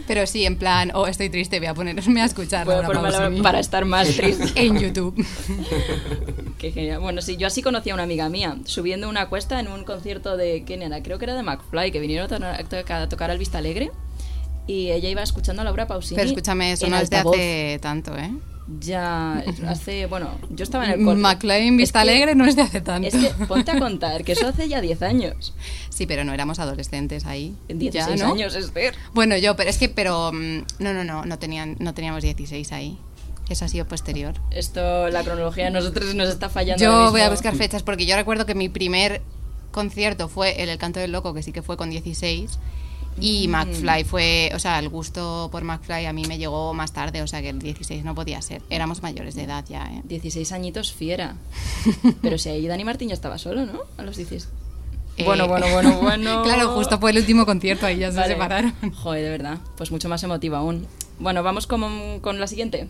[SPEAKER 1] Pero sí, en plan, oh, estoy triste, voy a ponerme a escuchar
[SPEAKER 2] Voy a
[SPEAKER 1] Laura
[SPEAKER 2] ponerme la-
[SPEAKER 1] Pausini
[SPEAKER 2] para estar más triste.
[SPEAKER 1] en YouTube.
[SPEAKER 2] Qué genial. Bueno, sí, yo así conocí a una amiga mía, subiendo una cuesta en un concierto de. ¿Quién era? Creo que era de McFly, que vinieron a, to- a tocar al Vista Alegre. Y ella iba escuchando a Laura Pausini.
[SPEAKER 1] Pero escúchame, eso no es de hace tanto, ¿eh?
[SPEAKER 2] Ya, hace. Bueno, yo estaba en el cole.
[SPEAKER 1] McLean Vista
[SPEAKER 2] Es que-
[SPEAKER 1] Alegre no es de hace tanto.
[SPEAKER 2] Es que ponte a contar que eso hace ya 10 años.
[SPEAKER 1] Sí, pero no éramos adolescentes ahí.
[SPEAKER 2] 16
[SPEAKER 1] Ya, ¿no?
[SPEAKER 2] años, Esther.
[SPEAKER 1] Bueno, yo, pero es que, pero mm, no, no, no, no tenían, no teníamos 16 ahí. Eso ha sido posterior.
[SPEAKER 2] Esto, la cronología de nosotros nos está fallando.
[SPEAKER 1] Yo voy a buscar fechas porque yo recuerdo que mi primer concierto fue el El Canto del Loco, que sí que fue con 16. Y
[SPEAKER 2] Mm.
[SPEAKER 1] McFly fue, o sea, el gusto por McFly a mí me llegó más tarde, o sea que el 16 no podía ser. Éramos mayores de edad ya, ¿eh?
[SPEAKER 2] 16 añitos fiera. Pero si ahí Dani Martín ya estaba solo, ¿no? A los 16.
[SPEAKER 1] Eh,
[SPEAKER 2] Bueno, bueno, bueno, bueno.
[SPEAKER 1] claro, justo fue el último concierto, ahí ya se
[SPEAKER 2] Vale.
[SPEAKER 1] separaron.
[SPEAKER 2] Joder, de verdad. Pues mucho más emotiva aún. Bueno, vamos con, con la siguiente.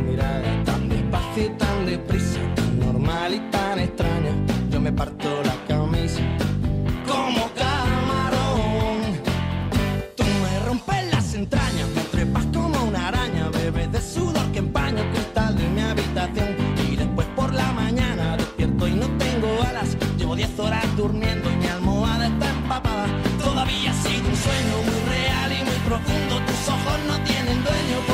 [SPEAKER 8] mirada tan despacio y tan deprisa, tan normal y tan extraña. Yo me parto la camisa como camarón. Tú me rompes las entrañas, me trepas como una araña, bebes de sudor que empaña el cristal de mi habitación. Y después por la mañana despierto y no tengo alas. Llevo 10 horas durmiendo y mi almohada está empapada. Todavía sido un sueño muy real y muy profundo. Tus ojos no tienen dueño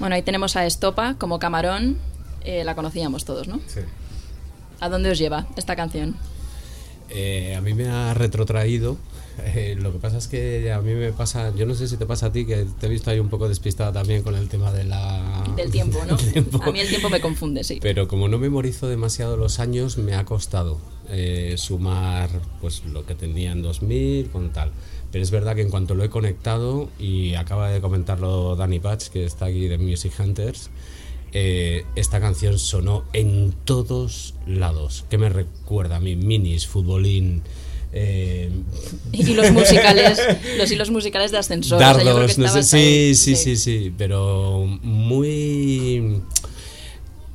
[SPEAKER 2] Bueno, ahí tenemos a Estopa como camarón. Eh, la conocíamos todos, ¿no?
[SPEAKER 4] Sí.
[SPEAKER 2] ¿A dónde os lleva esta canción?
[SPEAKER 4] Eh, a mí me ha retrotraído. Eh, lo que pasa es que a mí me pasa, yo no sé si te pasa a ti, que te he visto ahí un poco despistada también con el tema de la...
[SPEAKER 2] Del tiempo, ¿no?
[SPEAKER 4] del tiempo.
[SPEAKER 2] A mí el tiempo me confunde, sí.
[SPEAKER 4] Pero como no memorizo demasiado los años, me ha costado eh, sumar pues lo que tenía en 2000 con tal. Pero es verdad que en cuanto lo he conectado, y acaba de comentarlo Danny Patch, que está aquí de Music Hunters, eh, esta canción sonó en todos lados. ¿Qué me recuerda a mí? Minis, futbolín... eh,
[SPEAKER 2] Y los musicales, los hilos musicales de ascensor. o sea, que
[SPEAKER 4] Dardos, no sé, sí,
[SPEAKER 2] ahí,
[SPEAKER 4] sí, sí, sí, pero muy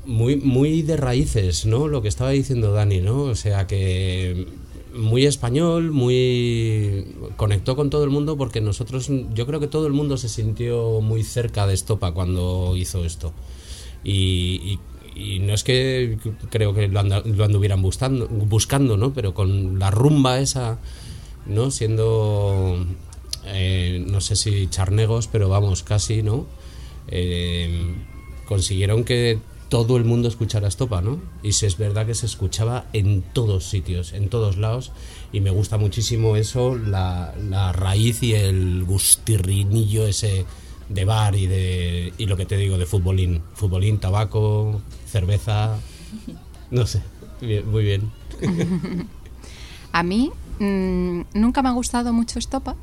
[SPEAKER 4] muy muy de raíces, ¿no? Lo que estaba diciendo Dani, ¿no? O sea que muy español, muy conectó con todo el mundo porque nosotros yo creo que todo el mundo se sintió muy cerca de Estopa cuando hizo esto. Y, y- no es que creo que lo, lo anduvieran buscando, buscando, ¿no? Pero con la rumba esa, ¿no? Siendo, eh, no sé si charnegos, pero vamos, casi, ¿no? Eh, consiguieron que todo el mundo escuchara Estopa, ¿no? Y si es verdad que se escuchaba en todos sitios, en todos lados, y me gusta muchísimo eso, la, raíz y el gustirrinillo ese de bar y de y lo que te digo de futbolín, futbolín, tabaco, cerveza, no sé, muy bien.
[SPEAKER 1] A mí mm, nunca me ha gustado mucho Estopa,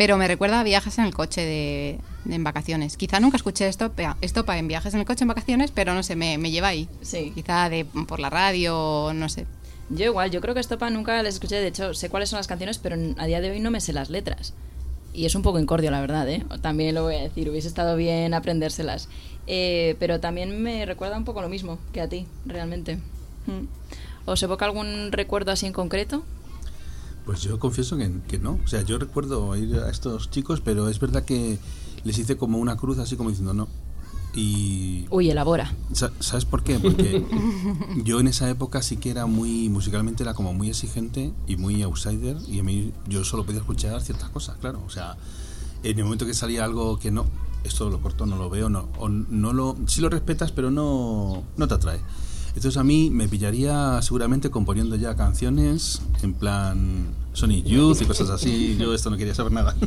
[SPEAKER 1] pero me recuerda a viajes en el coche de, de- en vacaciones. Quizá nunca escuché Estopa, Estopa en viajes en el coche en vacaciones, pero no sé, me, me lleva ahí.
[SPEAKER 2] Sí.
[SPEAKER 1] Quizá de, por la radio, no sé.
[SPEAKER 2] Yo igual, yo creo que Estopa nunca les escuché, de hecho sé cuáles son las canciones, pero a día de hoy no me sé las letras. Y es un poco incordio, la verdad, ¿eh? También lo voy a decir, hubiese estado bien aprendérselas. Eh, pero también me recuerda un poco lo mismo que a ti, realmente. Mm. ¿Os evoca algún recuerdo así en concreto?
[SPEAKER 3] Pues yo confieso que, que no. O sea, yo recuerdo ir a estos chicos, pero es verdad que les hice como una cruz así como diciendo no. Y
[SPEAKER 2] Uy, elabora.
[SPEAKER 3] Sa- ¿Sabes por qué? Porque yo en esa época sí que era muy, musicalmente era como muy exigente y muy outsider y a mí yo solo podía escuchar ciertas cosas, claro. O sea, en el momento que salía algo que no, esto lo corto, no lo veo, no, o no lo, sí lo respetas, pero no, no te atrae. Entonces a mí me pillaría seguramente componiendo ya canciones en plan Sonic Youth y cosas así. Yo esto no quería saber nada.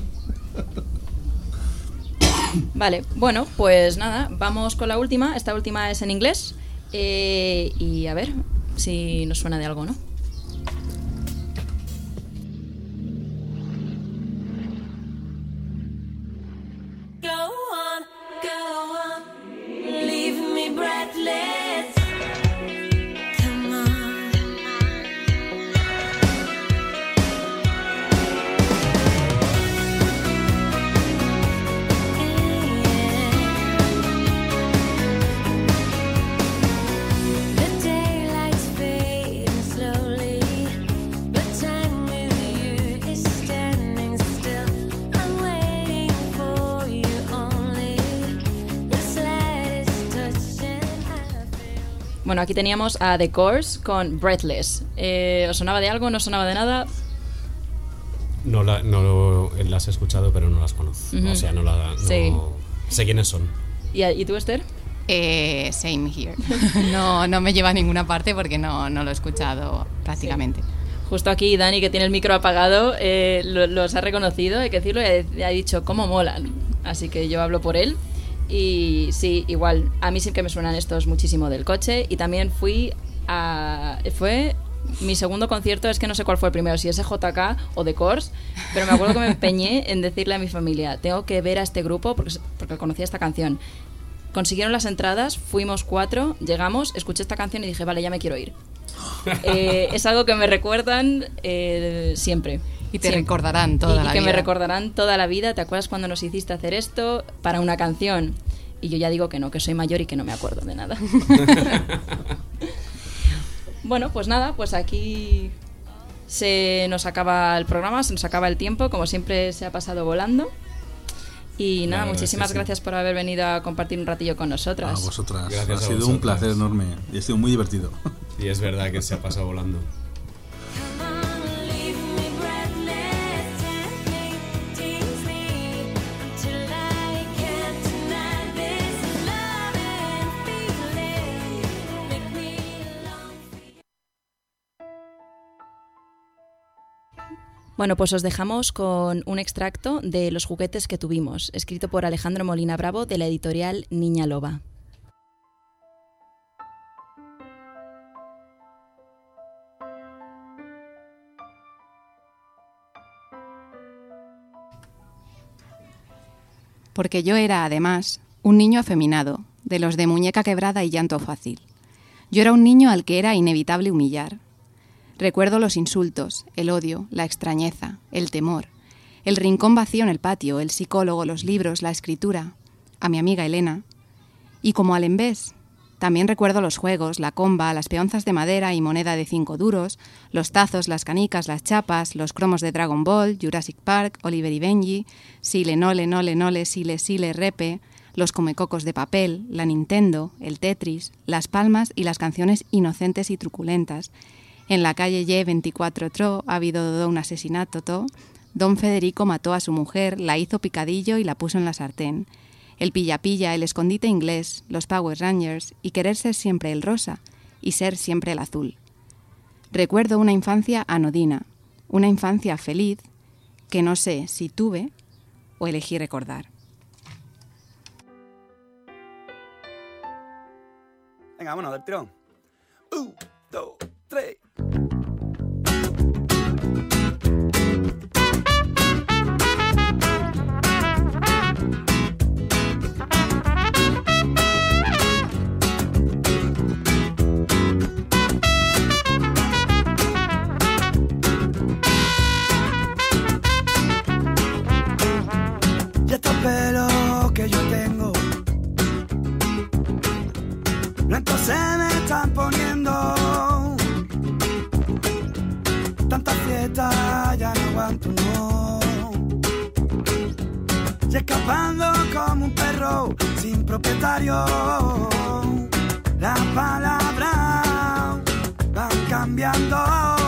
[SPEAKER 2] Vale, bueno, pues nada, vamos con la última. Esta última es en inglés. Eh, y a ver si nos suena de algo, ¿no? Bueno, aquí teníamos a The Course con Breathless. Eh, ¿Os sonaba de algo? ¿No sonaba de nada?
[SPEAKER 4] No, la- no las he escuchado, pero no las conozco.
[SPEAKER 2] Ujú.
[SPEAKER 4] O sea, no, la, no
[SPEAKER 2] Sí.
[SPEAKER 4] sé quiénes son.
[SPEAKER 2] ¿Y, y tú, Esther?
[SPEAKER 1] Eh, same here. No, no me lleva a ninguna parte porque no, no lo he escuchado prácticamente.
[SPEAKER 2] Justo aquí Dani, que tiene el micro apagado, eh, lo- los ha reconocido, hay que decirlo, y ha, ha dicho cómo molan. Así que yo hablo por él. Y sí, igual, a mí sí que me suenan estos muchísimo del coche. Y también fui a... Fue mi segundo concierto, es que no sé cuál fue el primero, si es JK o The Course, pero me acuerdo que me empeñé en decirle a mi familia, tengo que ver a este grupo porque, porque conocía esta canción. Consiguieron las entradas, fuimos cuatro, llegamos, escuché esta canción y dije, vale, ya me quiero ir. Eh, es algo que me recuerdan eh, siempre.
[SPEAKER 1] Y te
[SPEAKER 2] Siempre.
[SPEAKER 1] recordarán toda
[SPEAKER 2] Y- y
[SPEAKER 1] la
[SPEAKER 2] que me
[SPEAKER 1] vida.
[SPEAKER 2] recordarán toda la vida. ¿Te acuerdas cuando nos hiciste hacer esto para una canción? Y yo ya digo que no, que soy mayor y que no me acuerdo de nada. bueno, pues nada, pues aquí se nos acaba el programa, se nos acaba el tiempo, como siempre se ha pasado volando. Y nada, muchísimas
[SPEAKER 3] sí.
[SPEAKER 2] gracias por haber venido a compartir un ratillo con
[SPEAKER 3] A
[SPEAKER 2] nosotras.
[SPEAKER 3] vosotras.
[SPEAKER 4] Gracias
[SPEAKER 3] ha
[SPEAKER 4] a
[SPEAKER 3] sido un placer enorme y ha sido muy divertido.
[SPEAKER 4] Y es verdad que se ha pasado volando.
[SPEAKER 2] Bueno, pues os dejamos con un extracto de Los juguetes que tuvimos, escrito por Alejandro Molina Bravo de la editorial Niña Loba.
[SPEAKER 1] Porque yo era, además, un niño afeminado, de los de muñeca quebrada y llanto fácil. Yo era un niño al que era inevitable humillar. Recuerdo los insultos, el odio, la extrañeza, el temor, el rincón vacío en el patio, el psicólogo, los libros, la escritura, a mi amiga Elena. Y como al envés, también recuerdo los juegos, la comba, las peonzas de madera y moneda de cinco duros, los tazos, las canicas, las chapas, los cromos de Dragon Ball, Jurassic Park, Oliver y Benji, Sile, Nole, Nole, Nole, Sile, Sile, Repe, los comecocos de papel, la Nintendo, el Tetris, las palmas y las canciones inocentes y truculentas. En la calle Y 24 Tro ha habido un asesinato, to. Don Federico mató a su mujer, la hizo picadillo y la puso en la sartén. El pilla-pilla, el escondite inglés, los Power Rangers y querer ser siempre el rosa y ser siempre el azul. Recuerdo una infancia anodina, una infancia feliz que no sé si tuve o elegí recordar.
[SPEAKER 9] Venga, vámonos del tirón. Un, dos, tres. me están poniendo. Tanta fiesta ya no aguanto, no. Y escapando como un perro sin propietario, las palabras van cambiando.